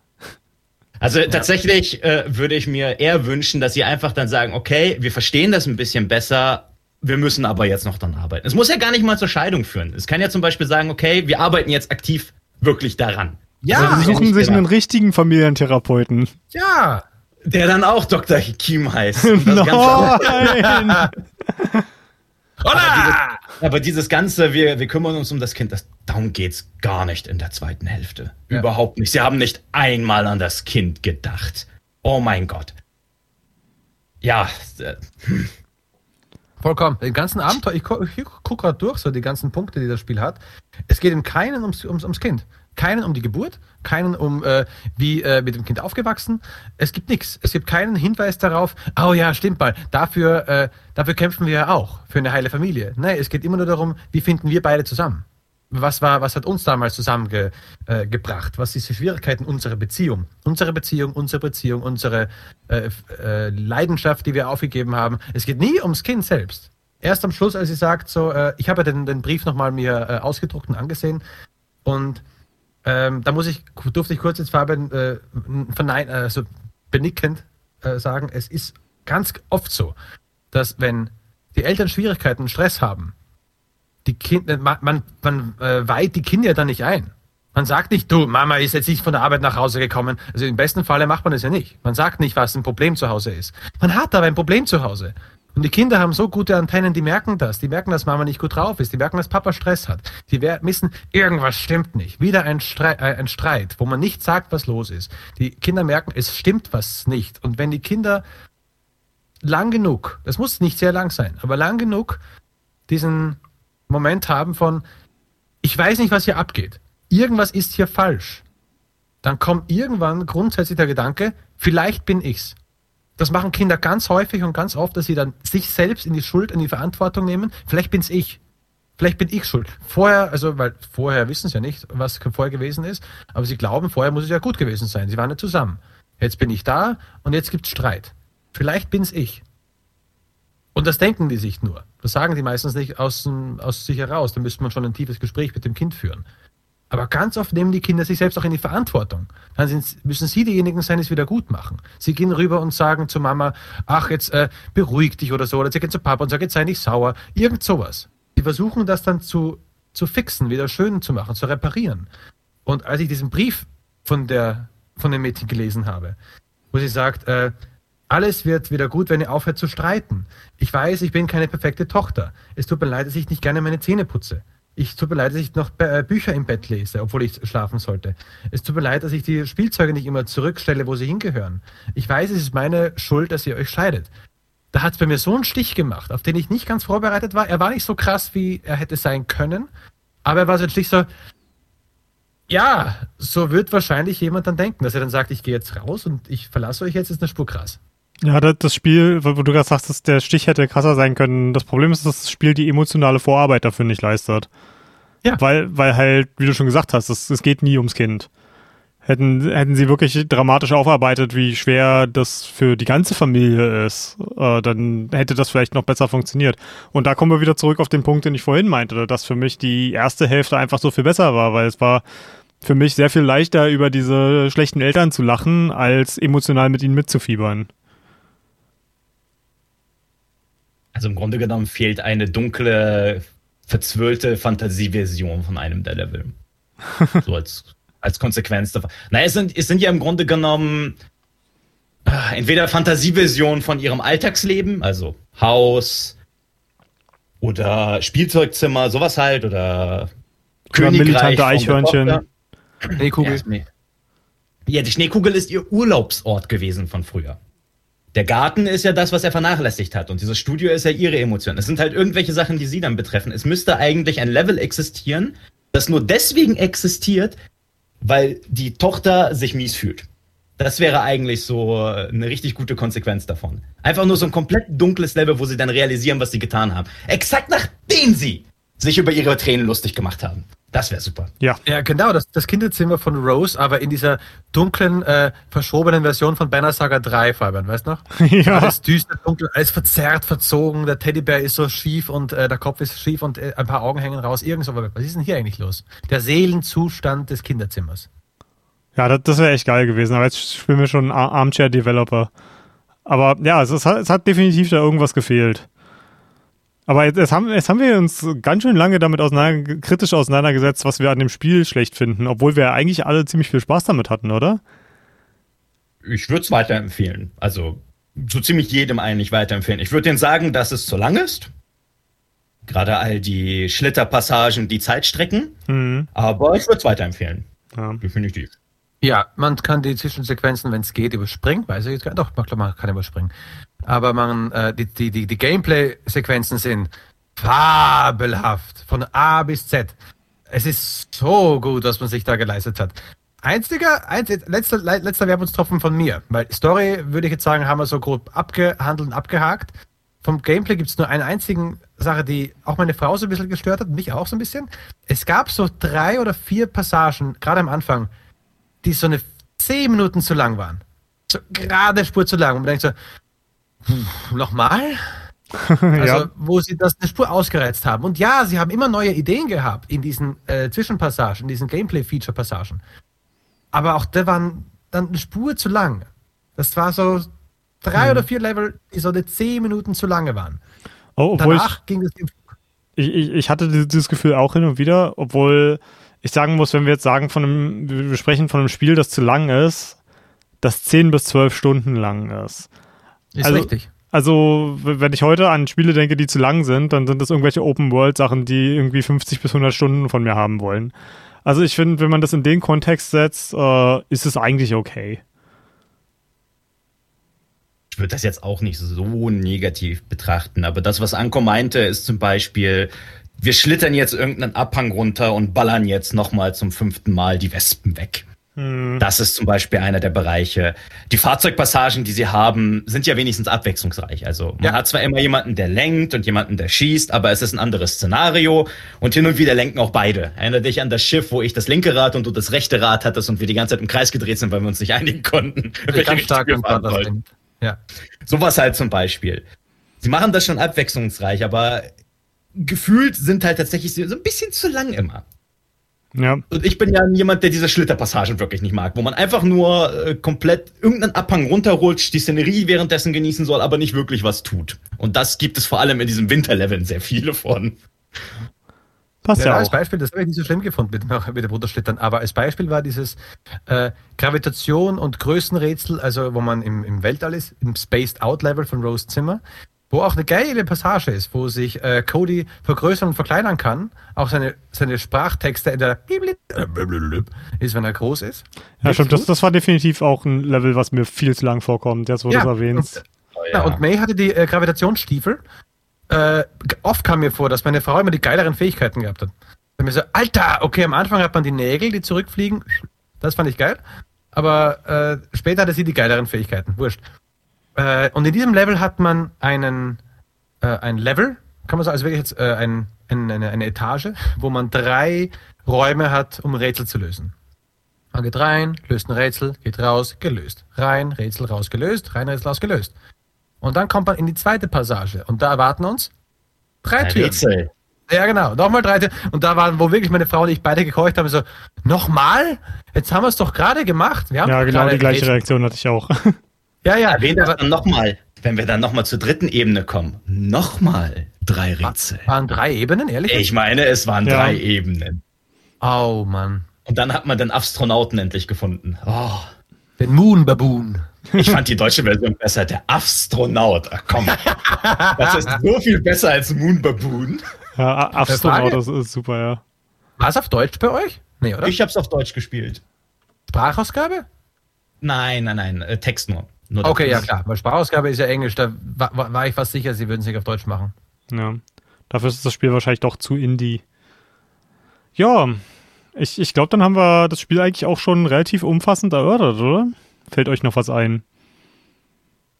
Also ja. tatsächlich äh, würde ich mir eher wünschen, dass sie einfach dann sagen, okay, wir verstehen das ein bisschen besser, wir müssen aber jetzt noch dann arbeiten. Es muss ja gar nicht mal zur Scheidung führen. Es kann ja zum Beispiel sagen, okay, wir arbeiten jetzt aktiv wirklich daran. Ja, also sie suchen sich einen richtigen Familientherapeuten. Ja, der dann auch Dr. Kim heißt. Nein! Aber dieses, aber dieses, Ganze, wir, wir kümmern uns um das Kind, das, darum geht's gar nicht in der zweiten Hälfte. Ja. Überhaupt nicht. Sie haben nicht einmal an das Kind gedacht. Oh mein Gott. Ja. Äh, hm. Vollkommen. Den ganzen Abenteuer, ich, gu ich gucke gerade durch, so die ganzen Punkte, die das Spiel hat. Es geht im Keinen ums, ums, ums Kind keinen um die Geburt, keinen um, äh, wie äh, mit dem Kind aufgewachsen. Es gibt nichts. Es gibt keinen Hinweis darauf, oh ja, stimmt mal, dafür, äh, dafür kämpfen wir ja auch, für eine heile Familie. Nein, es geht immer nur darum, wie finden wir beide zusammen. Was war, was hat uns damals zusammengebracht? Ge, was ist die Schwierigkeiten unserer Beziehung? Unsere Beziehung, unsere Beziehung, unsere äh, äh, Leidenschaft, die wir aufgegeben haben. Es geht nie ums Kind selbst erst am Schluss, als sie sagt, so, äh, ich habe ja den, den Brief nochmal mir äh, ausgedruckt und angesehen und ähm, da muss ich, durfte ich kurz jetzt Fabian äh, vernein, also benickend äh, sagen, es ist ganz oft so, dass wenn die Eltern Schwierigkeiten, Stress haben, die Kinder, man, man, man äh, weiht die Kinder dann nicht ein. Man sagt nicht, du, Mama ist jetzt nicht von der Arbeit nach Hause gekommen. Also im besten Falle macht man das ja nicht. Man sagt nicht, was ein Problem zu Hause ist. Man hat aber ein Problem zu Hause. Und die Kinder haben so gute Antennen, die merken das. Die merken, dass Mama nicht gut drauf ist. Die merken, dass Papa Stress hat. Die wissen, irgendwas stimmt nicht. Wieder ein Streit, äh, ein Streit, wo man nicht sagt, was los ist. Die Kinder merken, es stimmt was nicht. Und wenn die Kinder lang genug, das muss nicht sehr lang sein, aber lang genug diesen Moment haben von, ich weiß nicht, was hier abgeht. Irgendwas ist hier falsch. Dann kommt irgendwann grundsätzlich der Gedanke, vielleicht bin ich's. Das machen Kinder ganz häufig und ganz oft, dass sie dann sich selbst in die Schuld, in die Verantwortung nehmen. Vielleicht bin's ich. Vielleicht bin ich schuld. Vorher, also, weil vorher wissen sie ja nicht, was vorher gewesen ist, aber sie glauben, vorher muss es ja gut gewesen sein. Sie waren ja zusammen. Jetzt bin ich da und jetzt gibt's Streit. Vielleicht bin's ich. Und das denken die sich nur. Das sagen die meistens nicht aus, aus sich heraus. Da müsste man schon ein tiefes Gespräch mit dem Kind führen. Aber ganz oft nehmen die Kinder sich selbst auch in die Verantwortung. Dann sind, müssen sie diejenigen sein, die es wieder gut machen. Sie gehen rüber und sagen zu Mama, ach, jetzt äh, beruhig dich oder so. Oder sie gehen zu Papa und sagen, jetzt sei nicht sauer. Irgend sowas. Sie versuchen das dann zu, zu fixen, wieder schön zu machen, zu reparieren. Und als ich diesen Brief von, der, von dem Mädchen gelesen habe, wo sie sagt, äh, alles wird wieder gut, wenn ihr aufhört zu streiten. Ich weiß, ich bin keine perfekte Tochter. Es tut mir leid, dass ich nicht gerne meine Zähne putze. Ich tut mir leid, dass ich noch äh, Bücher im Bett lese, obwohl ich schlafen sollte. Es tut mir leid, dass ich die Spielzeuge nicht immer zurückstelle, wo sie hingehören. Ich weiß, es ist meine Schuld, dass ihr euch scheidet. Da hat es bei mir so einen Stich gemacht, auf den ich nicht ganz vorbereitet war. Er war nicht so krass, wie er hätte sein können, aber er war so ein Stich so, ja, so wird wahrscheinlich jemand dann denken, dass er dann sagt, ich gehe jetzt raus und ich verlasse euch jetzt, ist eine Spur krass. Ja, das Spiel, wo du gerade sagst, dass der Stich hätte krasser sein können. Das Problem ist, dass das Spiel die emotionale Vorarbeit dafür nicht leistet. Ja. Weil, weil halt, wie du schon gesagt hast, es, es geht nie ums Kind. Hätten, hätten sie wirklich dramatisch aufarbeitet, wie schwer das für die ganze Familie ist, äh, dann hätte das vielleicht noch besser funktioniert. Und da kommen wir wieder zurück auf den Punkt, den ich vorhin meinte, dass für mich die erste Hälfte einfach so viel besser war, weil es war für mich sehr viel leichter, über diese schlechten Eltern zu lachen, als emotional mit ihnen mitzufiebern. Also im Grunde genommen fehlt eine dunkle, verzwirlte Fantasieversion von einem der Level. so als, als Konsequenz davon. Naja, es sind, es sind ja im Grunde genommen äh, entweder Fantasieversionen von ihrem Alltagsleben, also Haus oder Spielzeugzimmer, sowas halt, oder Königreich. Eichhörnchen. Schneekugel. Ja, ja, die Schneekugel ist ihr Urlaubsort gewesen von früher. Der Garten ist ja das, was er vernachlässigt hat. Und dieses Studio ist ja ihre Emotion. Es sind halt irgendwelche Sachen, die sie dann betreffen. Es müsste eigentlich ein Level existieren, das nur deswegen existiert, weil die Tochter sich mies fühlt. Das wäre eigentlich so eine richtig gute Konsequenz davon. Einfach nur so ein komplett dunkles Level, wo sie dann realisieren, was sie getan haben. Exakt nachdem sie sich über ihre Tränen lustig gemacht haben. Das wäre super. Ja. Ja, genau, das, das Kinderzimmer von Rose, aber in dieser dunklen, äh, verschobenen Version von Banner Saga 3, Fabian, weißt du noch? Ja. Alles düster, dunkel, alles verzerrt, verzogen, der Teddybär ist so schief und äh, der Kopf ist schief und äh, ein paar Augen hängen raus. Irgend so, was ist denn hier eigentlich los? Der Seelenzustand des Kinderzimmers. Ja, das, das wäre echt geil gewesen, aber jetzt spielen wir schon Armchair-Developer. Aber ja, es, es, hat, es hat definitiv da irgendwas gefehlt. Aber jetzt, jetzt, haben, jetzt haben wir uns ganz schön lange damit auseinander, kritisch auseinandergesetzt, was wir an dem Spiel schlecht finden, obwohl wir eigentlich alle ziemlich viel Spaß damit hatten, oder? Ich würde es weiterempfehlen. Also so ziemlich jedem eigentlich weiterempfehlen. Ich würde denen sagen, dass es zu lang ist. Gerade all die Schlitterpassagen, die Zeitstrecken. Mhm. Aber ich würde es weiterempfehlen. Ja. Definitiv. Ja, man kann die Zwischensequenzen, wenn es geht, überspringen. Weiß ich jetzt gar nicht. Doch, man kann überspringen aber man, äh, die, die, die, die Gameplay-Sequenzen sind fabelhaft. Von A bis Z. Es ist so gut, was man sich da geleistet hat. Einziger, einzig, letzter, letzter Werbungstropfen von mir, weil Story, würde ich jetzt sagen, haben wir so grob abgehandelt und abgehakt. Vom Gameplay gibt es nur eine einzige Sache, die auch meine Frau so ein bisschen gestört hat, mich auch so ein bisschen. Es gab so drei oder vier Passagen, gerade am Anfang, die so eine zehn Minuten zu lang waren. So gerade Spur zu lang. Und man denkt so, Nochmal? Also, ja. wo sie das eine Spur ausgereizt haben. Und ja, sie haben immer neue Ideen gehabt in diesen äh, Zwischenpassagen, in diesen Gameplay-Feature-Passagen. Aber auch da waren dann eine Spur zu lang. Das war so drei hm. oder vier Level, die so eine zehn Minuten zu lange waren. Oh, obwohl Danach ich, ging es ich, ich, ich hatte dieses Gefühl auch hin und wieder, obwohl ich sagen muss, wenn wir jetzt sagen, von einem, wir sprechen von einem Spiel, das zu lang ist, das zehn bis zwölf Stunden lang ist. Ist also, richtig. Also, wenn ich heute an Spiele denke, die zu lang sind, dann sind das irgendwelche Open-World-Sachen, die irgendwie 50 bis 100 Stunden von mir haben wollen. Also, ich finde, wenn man das in den Kontext setzt, äh, ist es eigentlich okay. Ich würde das jetzt auch nicht so negativ betrachten, aber das, was Anko meinte, ist zum Beispiel, wir schlittern jetzt irgendeinen Abhang runter und ballern jetzt nochmal zum fünften Mal die Wespen weg. Hm. Das ist zum Beispiel einer der Bereiche. Die Fahrzeugpassagen, die sie haben, sind ja wenigstens abwechslungsreich. Also man ja. hat zwar immer jemanden, der lenkt und jemanden, der schießt, aber es ist ein anderes Szenario und hin und wieder lenken auch beide. Erinnere dich an das Schiff, wo ich das linke Rad und du das rechte Rad hattest und wir die ganze Zeit im Kreis gedreht sind, weil wir uns nicht einigen konnten. Ganz stark ja. Sowas halt zum Beispiel. Sie machen das schon abwechslungsreich, aber gefühlt sind halt tatsächlich so ein bisschen zu lang immer. Ja. Und ich bin ja jemand, der diese Schlitterpassagen wirklich nicht mag, wo man einfach nur äh, komplett irgendeinen Abhang runterrutscht, die Szenerie währenddessen genießen soll, aber nicht wirklich was tut. Und das gibt es vor allem in diesem Winterlevel sehr viele von. Passt ja, ja als Beispiel, das habe ich nicht so schlimm gefunden mit, mit dem Runterschlittern, aber als Beispiel war dieses äh, Gravitation und Größenrätsel, also wo man im, im Weltall ist, im Spaced Out Level von Rose Zimmer, wo auch eine geile Passage ist, wo sich äh, Cody vergrößern und verkleinern kann. Auch seine, seine Sprachtexte in der ist, wenn er groß ist. Ja, stimmt. Das, das war definitiv auch ein Level, was mir viel zu lang vorkommt, jetzt wo du ja, das erwähnst. Und, ja. und May hatte die äh, Gravitationsstiefel. Äh, oft kam mir vor, dass meine Frau immer die geileren Fähigkeiten gehabt hat. Dann mir so, Alter, okay, am Anfang hat man die Nägel, die zurückfliegen. Das fand ich geil. Aber äh, später hatte sie die geileren Fähigkeiten. Wurscht. Äh, und in diesem Level hat man einen, äh, ein Level, kann man sagen, also wirklich jetzt äh, ein, ein, eine, eine Etage, wo man drei Räume hat, um Rätsel zu lösen. Man geht rein, löst ein Rätsel, geht raus, gelöst. Rein, Rätsel raus, gelöst, rein, Rätsel raus, gelöst. Und dann kommt man in die zweite Passage und da erwarten uns drei Türen. Rätsel. Ja, genau. Nochmal drei. Und da waren, wo wirklich meine Frau und ich beide gekeucht haben, so, nochmal? Jetzt haben wir es doch gerade gemacht. ja, genau die gleiche Reaktion hatte ich auch. Ja, ja. Erwähnt aber dann nochmal, wenn wir dann nochmal zur dritten Ebene kommen, nochmal drei Rätsel. Waren drei Ebenen, ehrlich? Ich meine, es waren ja. drei Ebenen. Oh, Mann. Und dann hat man den Astronauten endlich gefunden. Oh. Den Moon Baboon. Ich fand die deutsche Version besser. Der Astronaut. Ach, komm. Das ist so viel besser als Moon Baboon. Ja, Astronaut, das ist super, ja. War es auf Deutsch bei euch? Nee, oder? Ich hab's auf Deutsch gespielt. Sprachausgabe? Nein, nein, nein, äh, Text nur. Nur okay, ja klar. Weil Sprachausgabe ist ja Englisch, da war, war ich fast sicher, sie würden es nicht auf Deutsch machen. Ja. Dafür ist das Spiel wahrscheinlich doch zu indie. Ja, ich, ich glaube, dann haben wir das Spiel eigentlich auch schon relativ umfassend erörtert, oder? Fällt euch noch was ein?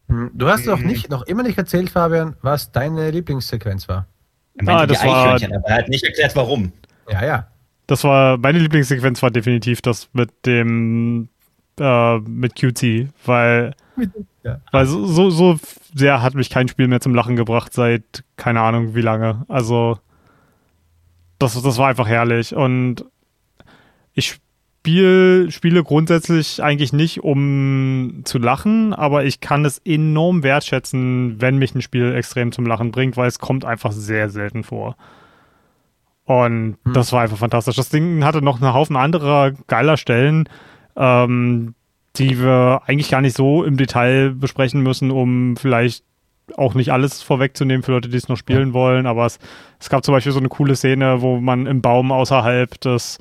Hm, du hast doch nicht, noch immer nicht erzählt, Fabian, was deine Lieblingssequenz war. ah, das war, aber er hat nicht erklärt, warum. Ja, ja. Das war, meine Lieblingssequenz war definitiv das mit dem, äh, mit QT, weil, ja. weil so, so, so sehr hat mich kein Spiel mehr zum Lachen gebracht seit keine Ahnung wie lange. Also, das, das war einfach herrlich und ich spiel, spiele grundsätzlich eigentlich nicht, um zu lachen, aber ich kann es enorm wertschätzen, wenn mich ein Spiel extrem zum Lachen bringt, weil es kommt einfach sehr selten vor. Und hm. das war einfach fantastisch. Das Ding hatte noch einen Haufen anderer geiler Stellen, ähm, die wir eigentlich gar nicht so im Detail besprechen müssen, um vielleicht auch nicht alles vorwegzunehmen für Leute, die es noch spielen ja. wollen. Aber es, es gab zum Beispiel so eine coole Szene, wo man im Baum außerhalb des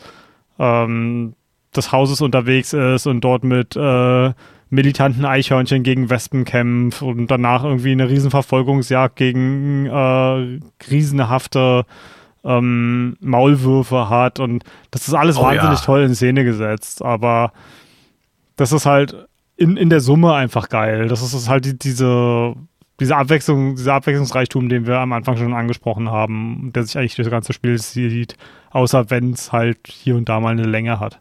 ähm, des Hauses unterwegs ist und dort mit äh, militanten Eichhörnchen gegen Wespen kämpft und danach irgendwie eine Riesenverfolgungsjagd gegen äh, riesenhafte ähm, Maulwürfe hat und das ist alles oh, wahnsinnig ja. toll in Szene gesetzt, aber das ist halt in, in der Summe einfach geil. Das ist, ist halt die, diese, diese Abwechslung, dieser Abwechslungsreichtum, den wir am Anfang schon angesprochen haben, der sich eigentlich durch das ganze Spiel sieht, außer wenn es halt hier und da mal eine Länge hat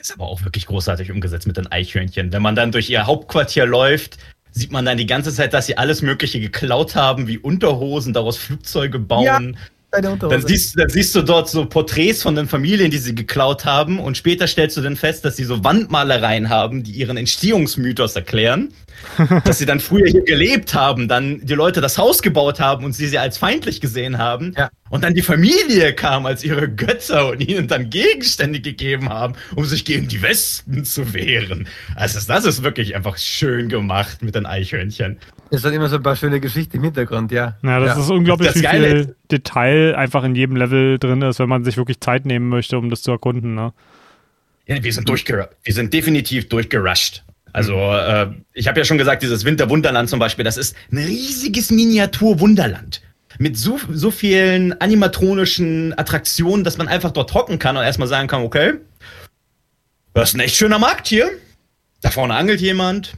ist aber auch wirklich großartig umgesetzt mit den Eichhörnchen. Wenn man dann durch ihr Hauptquartier läuft, sieht man dann die ganze Zeit, dass sie alles Mögliche geklaut haben, wie Unterhosen, daraus Flugzeuge bauen. Ja, dann, siehst, dann siehst du dort so Porträts von den Familien, die sie geklaut haben. Und später stellst du dann fest, dass sie so Wandmalereien haben, die ihren Entstehungsmythos erklären. dass sie dann früher hier gelebt haben, dann die Leute das Haus gebaut haben und sie sie als feindlich gesehen haben. Ja. Und dann die Familie kam als ihre Götter und ihnen dann Gegenstände gegeben haben, um sich gegen die Wespen zu wehren. Also das ist wirklich einfach schön gemacht mit den Eichhörnchen. Es hat immer so ein paar schöne Geschichten im Hintergrund, ja. Ja, das ja. ist unglaublich, das wie viel Detail einfach in jedem Level drin ist, wenn man sich wirklich Zeit nehmen möchte, um das zu erkunden. Ne? Ja, wir sind, durchger wir sind definitiv durchgerusht. Also äh, ich habe ja schon gesagt, dieses Winterwunderland zum Beispiel, das ist ein riesiges Miniatur-Wunderland mit so, so vielen animatronischen Attraktionen, dass man einfach dort hocken kann und erstmal sagen kann, okay, das ist ein echt schöner Markt hier. Da vorne angelt jemand.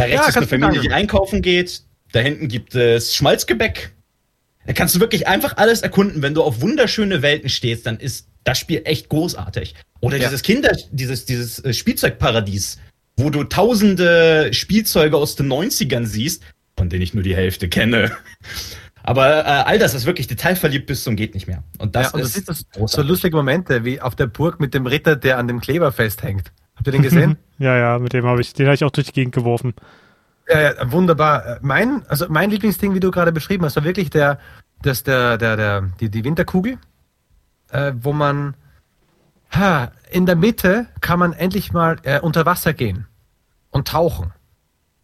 Da rechts ja, ist eine Familie, die einkaufen geht. Da hinten gibt es Schmalzgebäck. Da kannst du wirklich einfach alles erkunden. Wenn du auf wunderschöne Welten stehst, dann ist das Spiel echt großartig. Oder ja. dieses Kinder, dieses, dieses äh, Spielzeugparadies wo du tausende Spielzeuge aus den 90ern siehst, von denen ich nur die Hälfte kenne. Aber äh, all das ist wirklich detailverliebt bis zum geht nicht mehr. Und das, ja, und ist, das das so lustige Momente wie auf der Burg mit dem Ritter, der an dem Kleber festhängt. Habt ihr den gesehen? ja, ja, mit dem habe ich, den habe ich auch durch die Gegend geworfen. Ja, ja, wunderbar. Mein, also mein Lieblingsding, wie du gerade beschrieben hast, war wirklich der, das, der, der, der, die, die Winterkugel, äh, wo man ha, in der Mitte kann man endlich mal äh, unter Wasser gehen und tauchen.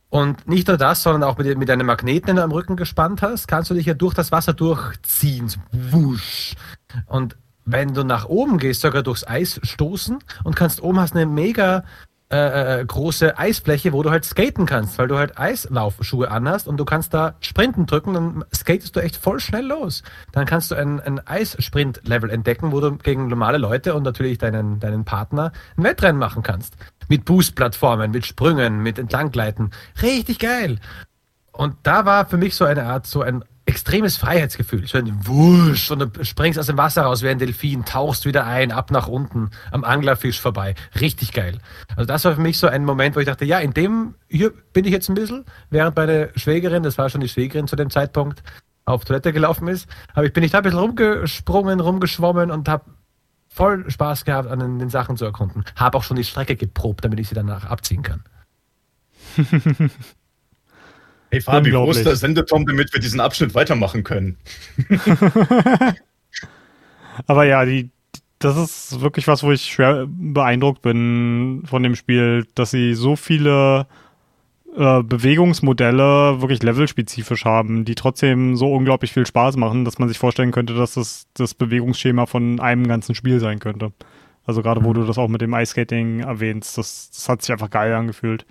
Und nicht nur das, sondern auch mit, mit einem Magneten, den du am Rücken gespannt hast, kannst du dich ja durch das Wasser durchziehen. So wusch. Und wenn du nach oben gehst, sogar durchs Eis stoßen und kannst oben hast eine mega äh, äh, große Eisfläche, wo du halt skaten kannst, weil du halt Eislaufschuhe anhast und du kannst da Sprinten drücken, dann skatest du echt voll schnell los. Dann kannst du ein, ein Eissprint-Level entdecken, wo du gegen normale Leute und natürlich deinen, deinen Partner ein Wettrennen machen kannst. Mit Boost-Plattformen, mit Sprüngen, mit Entlanggleiten. Richtig geil. Und da war für mich so eine Art, so ein extremes Freiheitsgefühl. So ein Wusch und du springst aus dem Wasser raus wie ein Delfin, tauchst wieder ein, ab nach unten, am Anglerfisch vorbei. Richtig geil. Also das war für mich so ein Moment, wo ich dachte, ja, in dem, hier bin ich jetzt ein bisschen, während meine Schwägerin, das war schon die Schwägerin zu dem Zeitpunkt, auf Toilette gelaufen ist, hab ich, bin ich da ein bisschen rumgesprungen, rumgeschwommen und habe voll Spaß gehabt, an den, den Sachen zu erkunden. Habe auch schon die Strecke geprobt, damit ich sie danach abziehen kann. hey Fabi, wo ist der Sendetom, damit wir diesen Abschnitt weitermachen können? Aber ja, die, das ist wirklich was, wo ich schwer beeindruckt bin von dem Spiel, dass sie so viele äh, Bewegungsmodelle wirklich levelspezifisch haben, die trotzdem so unglaublich viel Spaß machen, dass man sich vorstellen könnte, dass das das Bewegungsschema von einem ganzen Spiel sein könnte. Also gerade wo mhm. du das auch mit dem Ice Skating erwähnst, das, das hat sich einfach geil angefühlt.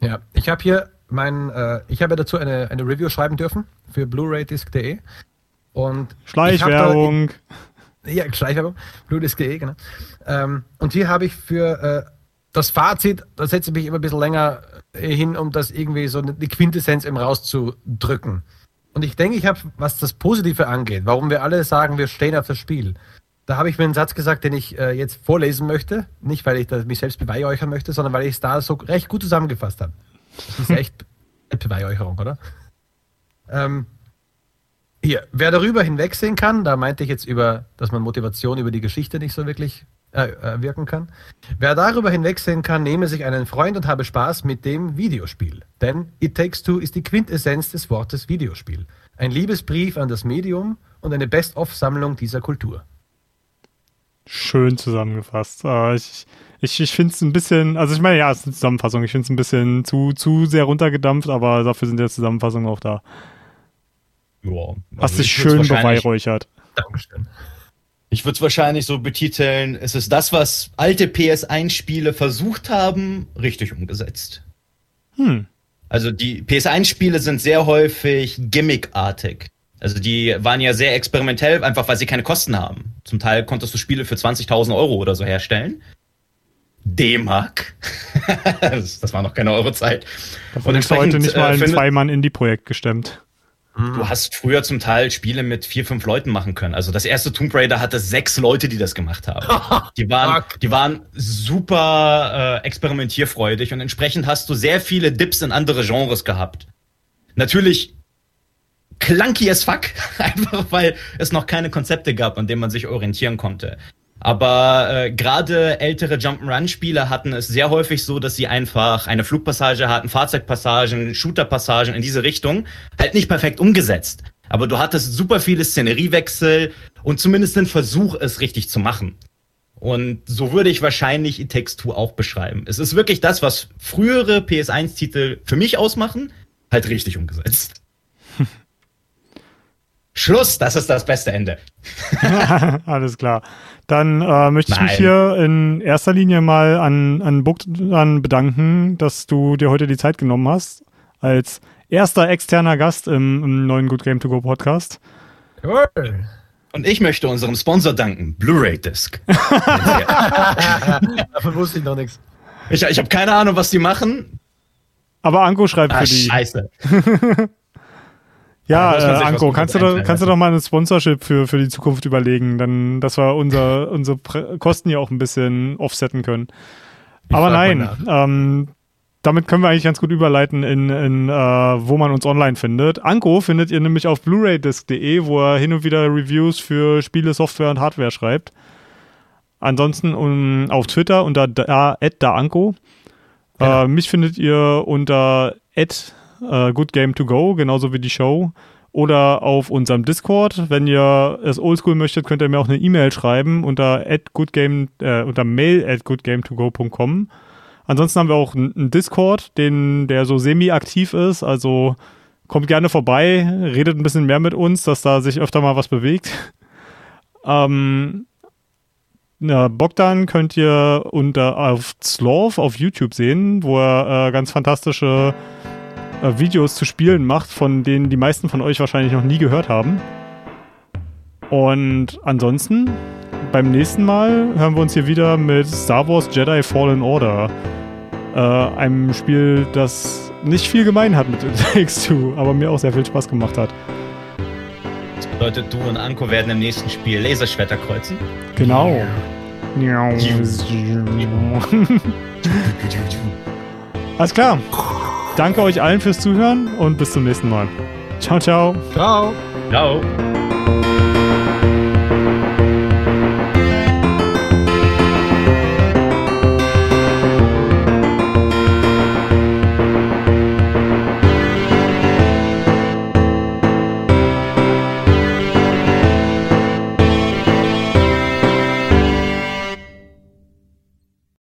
Ja, ich habe hier mein, äh, ich habe dazu eine, eine Review schreiben dürfen für blu-raydisc.de und Schleichwerbung. Ja, Schleichwerbung, blu-disc.de, genau. Ähm, und hier habe ich für äh, das Fazit, da setze ich mich immer ein bisschen länger hin, um das irgendwie so die Quintessenz eben rauszudrücken. Und ich denke, ich habe, was das Positive angeht, warum wir alle sagen, wir stehen auf das Spiel. Da habe ich mir einen Satz gesagt, den ich äh, jetzt vorlesen möchte. Nicht, weil ich mich selbst beweihräuchern möchte, sondern weil ich es da so recht gut zusammengefasst habe. Das ist echt eine Beweihräucherung, oder? Ähm, hier, wer darüber hinwegsehen kann, da meinte ich jetzt über, dass man Motivation über die Geschichte nicht so wirklich äh, äh, wirken kann. Wer darüber hinwegsehen kann, nehme sich einen Freund und habe Spaß mit dem Videospiel. Denn It Takes Two ist die Quintessenz des Wortes Videospiel. Ein Liebesbrief an das Medium und eine Best-of-Sammlung dieser Kultur. Schön zusammengefasst. Äh, ich ich, ich finde es ein bisschen, also ich meine, ja, es ist eine Zusammenfassung. Ich finde es ein bisschen zu, zu sehr runtergedampft, aber dafür sind ja Zusammenfassungen auch da. Ja, also Hast dich schön beweihräuchert. Dankeschön. Ich würde es wahrscheinlich so betiteln, es ist das, was alte PS1-Spiele versucht haben, richtig umgesetzt. Hm. Also die PS1-Spiele sind sehr häufig gimmickartig. Also die waren ja sehr experimentell, einfach weil sie keine Kosten haben. Zum Teil konntest du Spiele für 20.000 Euro oder so herstellen. D-Mark. das, das, war noch keine Eurozeit. Und ist heute nicht mal ein äh, Zweimann-Indie-Projekt gestemmt. Du hast früher zum Teil Spiele mit vier, fünf Leuten machen können. Also das erste Tomb Raider hatte sechs Leute, die das gemacht haben. Die waren, die waren super äh, experimentierfreudig und entsprechend hast du sehr viele Dips in andere Genres gehabt. Natürlich clunky as fuck, einfach weil es noch keine Konzepte gab, an denen man sich orientieren konnte. Aber äh, gerade ältere Jump'n'Run-Spiele hatten es sehr häufig so, dass sie einfach eine Flugpassage hatten, Fahrzeugpassagen, Shooterpassagen in diese Richtung, halt nicht perfekt umgesetzt. Aber du hattest super viele Szeneriewechsel und zumindest den Versuch, es richtig zu machen. Und so würde ich wahrscheinlich It Takes Two auch beschreiben. Es ist wirklich das, was frühere PS1-Titel für mich ausmachen, halt richtig umgesetzt. Schluss, das ist das beste Ende. Alles klar. Dann äh, möchte ich Nein. mich hier in erster Linie mal an, an Bogdan bedanken, dass du dir heute die Zeit genommen hast, als erster externer Gast im, im neuen Good Game To Go Podcast. Cool. Und ich möchte unserem Sponsor danken, Blu-ray Disc. Davon wusste ich noch nichts. Ich, ich habe keine Ahnung, was die machen. Aber Anko schreibt ah, für die. Scheiße. Ja, äh, Anko, kannst du, doch, kannst du doch mal ein Sponsorship für, für die Zukunft überlegen, dann, dass wir unser, unsere Kosten ja auch ein bisschen offsetten können. Ich Aber nein, ähm, damit können wir eigentlich ganz gut überleiten in, in äh, wo man uns online findet. Anko findet ihr nämlich auf blu-raydisc.de, wo er hin und wieder Reviews für Spiele, Software und Hardware schreibt. Ansonsten um, auf Twitter unter da, @daanko. Ja. Äh, mich findet ihr unter äh, Good Game to Go, genauso wie die Show. Oder auf unserem Discord. Wenn ihr es oldschool möchtet, könnt ihr mir auch eine E-Mail schreiben unter, goodgame, äh, unter mail at goodgametogo.com. Ansonsten haben wir auch einen Discord, den, der so semi-aktiv ist. Also kommt gerne vorbei, redet ein bisschen mehr mit uns, dass da sich öfter mal was bewegt. Ähm, ja, Bogdan könnt ihr unter auf Sloth auf YouTube sehen, wo er äh, ganz fantastische äh, Videos zu Spielen macht, von denen die meisten von euch wahrscheinlich noch nie gehört haben. Und ansonsten, beim nächsten Mal hören wir uns hier wieder mit Star Wars Jedi Fallen Order. Äh, einem Spiel, das nicht viel gemein hat mit X2, aber mir auch sehr viel Spaß gemacht hat. Das bedeutet, du und Anko werden im nächsten Spiel Laserschwerter kreuzen? Genau. Alles klar. Danke euch allen fürs Zuhören und bis zum nächsten Mal. Ciao, ciao. Ciao. Ciao.